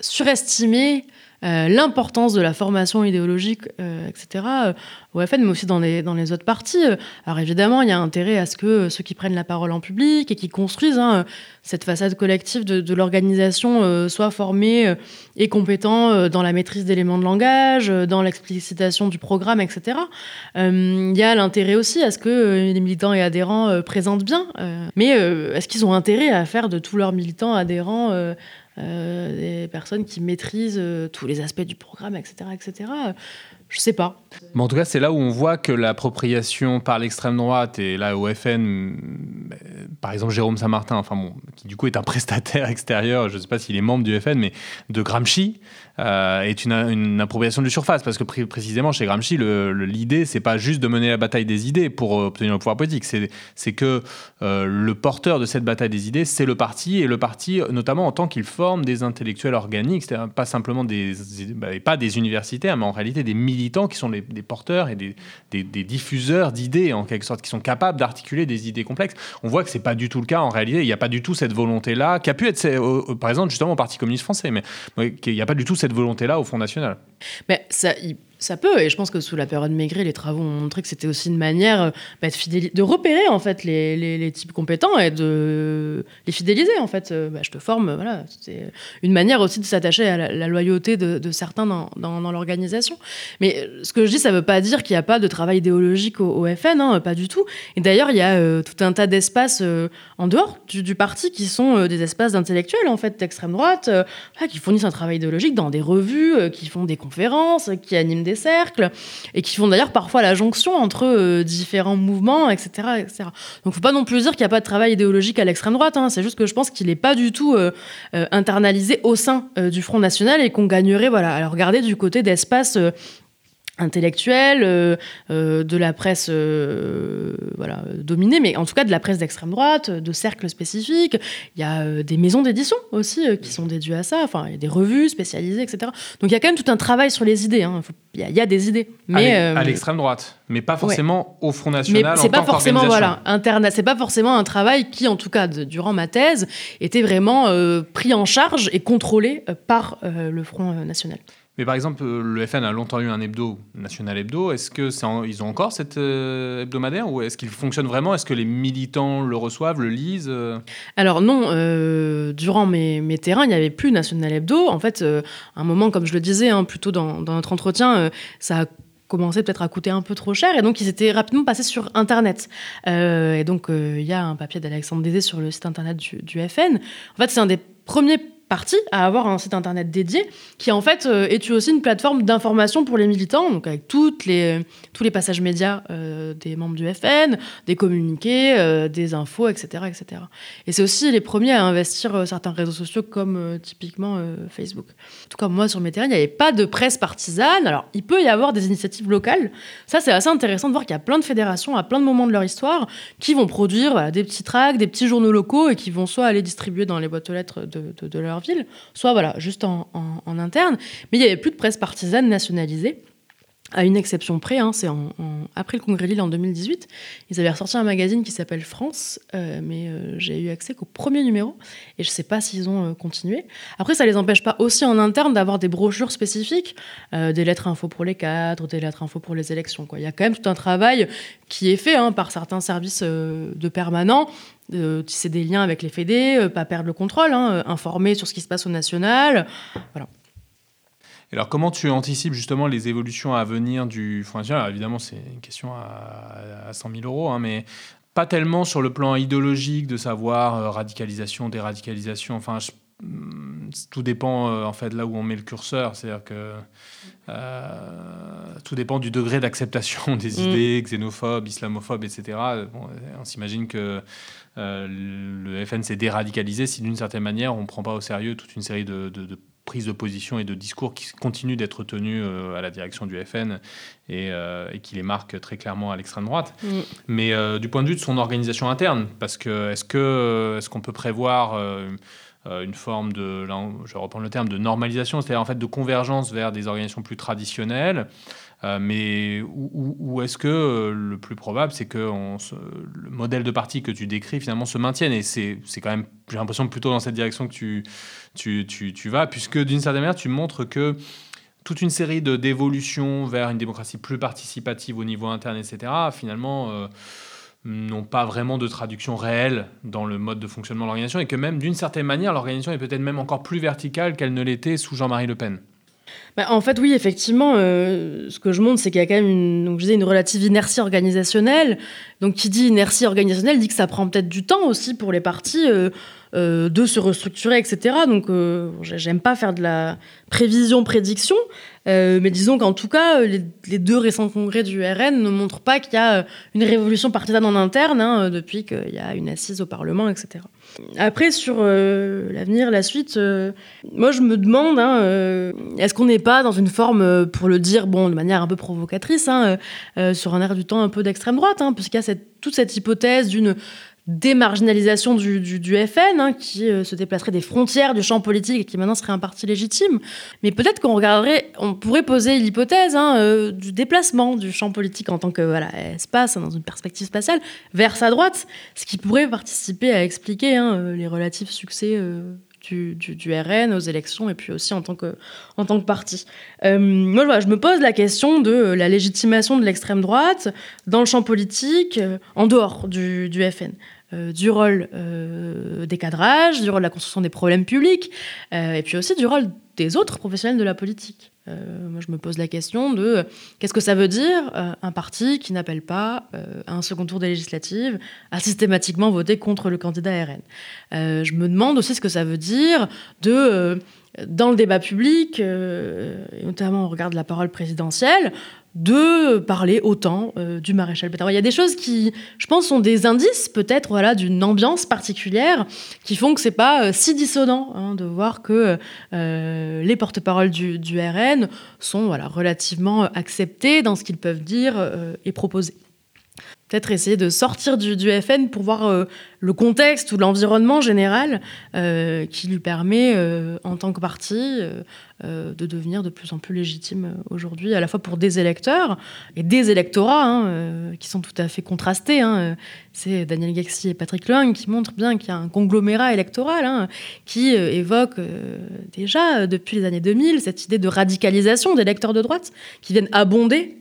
[SPEAKER 2] surestimer l'importance de la formation idéologique, euh, etc., euh, au FN, mais aussi dans les, autres partis. Alors évidemment, il y a intérêt à ce que ceux qui prennent la parole en public et qui construisent hein, cette façade collective de, l'organisation soient formés et compétents dans la maîtrise d'éléments de langage, dans l'explicitation du programme, etc. Il y a l'intérêt aussi à ce que les militants et adhérents présentent bien, mais est-ce qu'ils ont intérêt à faire de tous leurs militants adhérents euh, des personnes qui maîtrisent euh, tous les aspects du programme, etc. etc. Je sais pas.
[SPEAKER 1] Mais en tout cas, c'est là où on voit que l'appropriation par l'extrême droite et là au FN, euh, par exemple Jérôme Saint-Martin, enfin bon, qui du coup est un [laughs] prestataire extérieur, je ne sais pas s'il est membre du FN, mais de Gramsci, euh, est une, appropriation du surface. Parce que précisément chez Gramsci, l'idée, c'est pas juste de mener la bataille des idées pour obtenir le pouvoir politique, c'est que euh, le porteur de cette bataille des idées, c'est le parti, et le parti, notamment en tant qu'il forme des intellectuels organiques, c'est-à-dire pas simplement des, bah, pas des universitaires, mais en réalité des militants qui sont des porteurs et des, des, diffuseurs d'idées, en quelque sorte, qui sont capables d'articuler des idées complexes. On voit que c'est pas du tout le cas en réalité. Il n'y a pas du tout cette volonté-là, qui a pu être, par exemple, justement au Parti communiste français, mais il n'y a pas du tout cette volonté-là au Front National.
[SPEAKER 2] Mais ça, ça peut, et je pense que sous la période Maigret, les travaux ont montré que c'était aussi une manière euh, bah, de, de repérer en fait les, les, types compétents et de les fidéliser en fait. Euh, bah, je te forme, voilà. C'est une manière aussi de s'attacher à la, loyauté de, certains dans, dans, l'organisation. Mais euh, ce que je dis, ça ne veut pas dire qu'il n'y a pas de travail idéologique au, FN, hein, pas du tout. Et d'ailleurs, il y a tout un tas d'espaces en dehors du, parti qui sont des espaces d'intellectuels en fait d'extrême droite, qui fournissent un travail idéologique dans des revues, qui font des conférences, qui animent des cercles, et qui font d'ailleurs parfois la jonction entre euh, différents mouvements, etc., etc. Donc faut pas non plus dire qu'il n'y a pas de travail idéologique à l'extrême droite, hein. c'est juste que je pense qu'il n'est pas du tout euh, euh, internalisé au sein du Front National et qu'on gagnerait voilà, à le regarder du côté d'espaces intellectuelle, euh, euh, de la presse euh, voilà, dominée, mais en tout cas de la presse d'extrême droite, de cercles spécifiques. Il y a des maisons d'édition aussi qui sont dédiées à ça, enfin, il y a des revues spécialisées, etc. Donc il y a quand même tout un travail sur les idées. Hein. Il, y a, des idées.
[SPEAKER 1] Mais, à l'extrême droite, mais pas forcément au Front National.
[SPEAKER 2] Mais c'est pas forcément voilà, c'est pas forcément un travail qui, en tout cas, durant ma thèse, était vraiment pris en charge et contrôlé par le Front National.
[SPEAKER 1] Mais par exemple, euh, le FN a longtemps eu un hebdo, National Hebdo. Est-ce que ils ont encore cette euh, hebdomadaire ou est-ce qu'il fonctionne vraiment? Est-ce que les militants le reçoivent, le lisent euh?
[SPEAKER 2] Alors non, durant mes, terrains, il n'y avait plus National Hebdo. En fait, à un moment, comme je le disais, hein, plutôt dans, notre entretien, ça a commencé peut-être à coûter un peu trop cher et donc ils étaient rapidement passés sur Internet. et donc il y a un papier d'Alexandre Dézé sur le site Internet du FN. En fait, c'est un des premiers parti à avoir un site internet dédié qui en fait euh, est aussi une plateforme d'information pour les militants, donc avec tous les passages médias euh, des membres du FN, des communiqués, euh, des infos, etc. etc. Et c'est aussi les premiers à investir certains réseaux sociaux comme typiquement Facebook. En tout cas, moi sur mes terrains, il n'y avait pas de presse partisane. Alors, il peut y avoir des initiatives locales. Ça, c'est assez intéressant de voir qu'il y a plein de fédérations à plein de moments de leur histoire qui vont produire des petits tracts, des petits journaux locaux et qui vont soit aller distribuer dans les boîtes aux lettres de, de leur ville, soit voilà, juste en, interne. Mais il n'y avait plus de presse partisane nationalisée à une exception près, hein, c'est en, après le congrès Lille en 2018, ils avaient ressorti un magazine qui s'appelle France, euh, mais euh, j'ai eu accès qu'au premier numéro, et je ne sais pas s'ils ont euh, continué. Après, ça ne les empêche pas aussi en interne d'avoir des brochures spécifiques, des lettres info pour les cadres, des lettres info pour les élections. Il y a quand même tout un travail qui est fait hein, par certains services de permanents de tisser des liens avec les fédés, euh, pas perdre le contrôle, hein, euh, informer sur ce qui se passe au national. Voilà.
[SPEAKER 1] Alors, comment tu anticipes justement les évolutions à venir du Front National? Évidemment, c'est une question à, 100 000 euros, hein, mais pas tellement sur le plan idéologique de savoir euh, radicalisation, déradicalisation. Enfin, hmm, tout dépend en fait là où on met le curseur. C'est-à-dire que tout dépend du degré d'acceptation [laughs] des mm. idées xénophobes, islamophobes, etc. on s'imagine que le FN s'est déradicalisé si d'une certaine manière on ne prend pas au sérieux toute une série de, prises de position et de discours qui continuent d'être tenus euh, à la direction du FN euh, et, qui les marquent très clairement à l'extrême droite. Mais du point de vue de son organisation interne, parce que est-ce que est-ce qu'on peut prévoir une forme de, je vais reprendre le terme, de normalisation, c'est-à-dire en fait de convergence vers des organisations plus traditionnelles. mais où, est-ce que le plus probable, c'est que le modèle de parti que tu décris finalement se maintienne? Et c'est quand même, j'ai l'impression, plutôt dans cette direction que tu, tu, tu, tu vas, puisque d'une certaine manière, tu montres que toute une série d'évolutions vers une démocratie plus participative au niveau interne, etc., finalement, euh, n'ont pas vraiment de traduction réelle dans le mode de fonctionnement de l'organisation, et que même d'une certaine manière, l'organisation est peut-être même encore plus verticale qu'elle ne l'était sous Jean-Marie Le Pen.
[SPEAKER 2] Bah, en fait, oui, effectivement, euh, ce que je montre, c'est qu'il y a quand même une, donc, je une relative inertie organisationnelle. Donc, qui dit inertie organisationnelle dit que ça prend peut-être du temps aussi pour les partis. Euh, euh, de se restructurer, etc. Donc, j'aime pas faire de la prévision, prédiction, euh, mais disons qu'en tout cas, les, deux récents congrès du RN ne montrent pas qu'il y a une révolution partisane en interne hein, depuis qu'il y a une assise au Parlement, etc. Après, sur l'avenir, la suite, moi je me demande, hein, est-ce qu'on n'est pas dans une forme, pour le dire bon, de manière un peu provocatrice, hein, sur un air du temps un peu d'extrême droite, puisqu'il y a cette, toute cette hypothèse d'une démarginalisation du, FN, hein, qui euh, se déplacerait des frontières du champ politique et qui maintenant serait un parti légitime. Mais peut-être qu'on regarderait, on pourrait poser l'hypothèse hein, euh, du déplacement du champ politique en tant que voilà, espace, hein, dans une perspective spatiale, vers sa droite, ce qui pourrait participer à expliquer euh, les relatifs succès du, RN aux élections et puis aussi en tant que, en tant que parti. moi, je me pose la question de la légitimation de l'extrême droite dans le champ politique, en dehors du FN. Euh, du rôle euh, des cadrages, du rôle de la construction des problèmes publics, euh, et puis aussi du rôle des autres professionnels de la politique. moi, je me pose la question de qu'est-ce que ça veut dire un parti qui n'appelle pas à un second tour des législatives à systématiquement voter contre le candidat RN. je me demande aussi ce que ça veut dire de dans le débat public, et notamment on regarde la parole présidentielle, de parler autant euh, du maréchal Pétain. Il y a des choses qui, je pense, sont des indices peut-être voilà, d'une ambiance particulière qui font que c'est pas euh, si dissonant hein, de voir que euh, les porte-paroles du, du, RN sont voilà, relativement acceptés dans ce qu'ils peuvent dire et proposer peut-être essayer de sortir du, FN pour voir euh, le contexte ou l'environnement général euh, qui lui permet, euh, en tant que parti, de devenir de plus en plus légitime aujourd'hui, à la fois pour des électeurs et des électorats hein, qui sont tout à fait contrastés. Hein. C'est Daniel Gaxi et Patrick Leung qui montrent bien qu'il y a un conglomérat électoral hein, qui évoque déjà depuis les années 2000 cette idée de radicalisation des électeurs de droite qui viennent abonder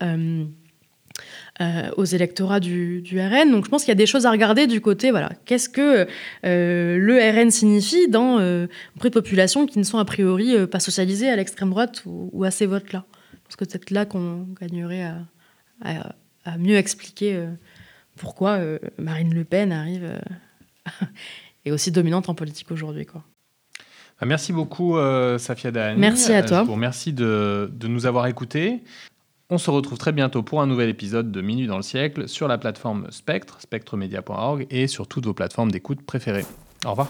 [SPEAKER 2] euh, aux électorats du, RN. Donc je pense qu'il y a des choses à regarder du côté, voilà, qu'est-ce que euh, le RN signifie dans, euh, auprès de populations qui ne sont a priori pas socialisées à l'extrême droite ou, à ces votes-là. Parce que c'est là qu'on gagnerait à, mieux expliquer pourquoi Marine Le Pen arrive [laughs] est aussi dominante en politique aujourd'hui. Quoi.
[SPEAKER 1] Bah, merci beaucoup, Safia Dahani.
[SPEAKER 2] Merci à toi.
[SPEAKER 1] Merci de, de nous avoir écoutés. On se retrouve très bientôt pour un nouvel épisode de Minuit dans le siècle sur la plateforme Spectre, spectremedia.org et sur toutes vos plateformes d'écoute préférées. Au revoir.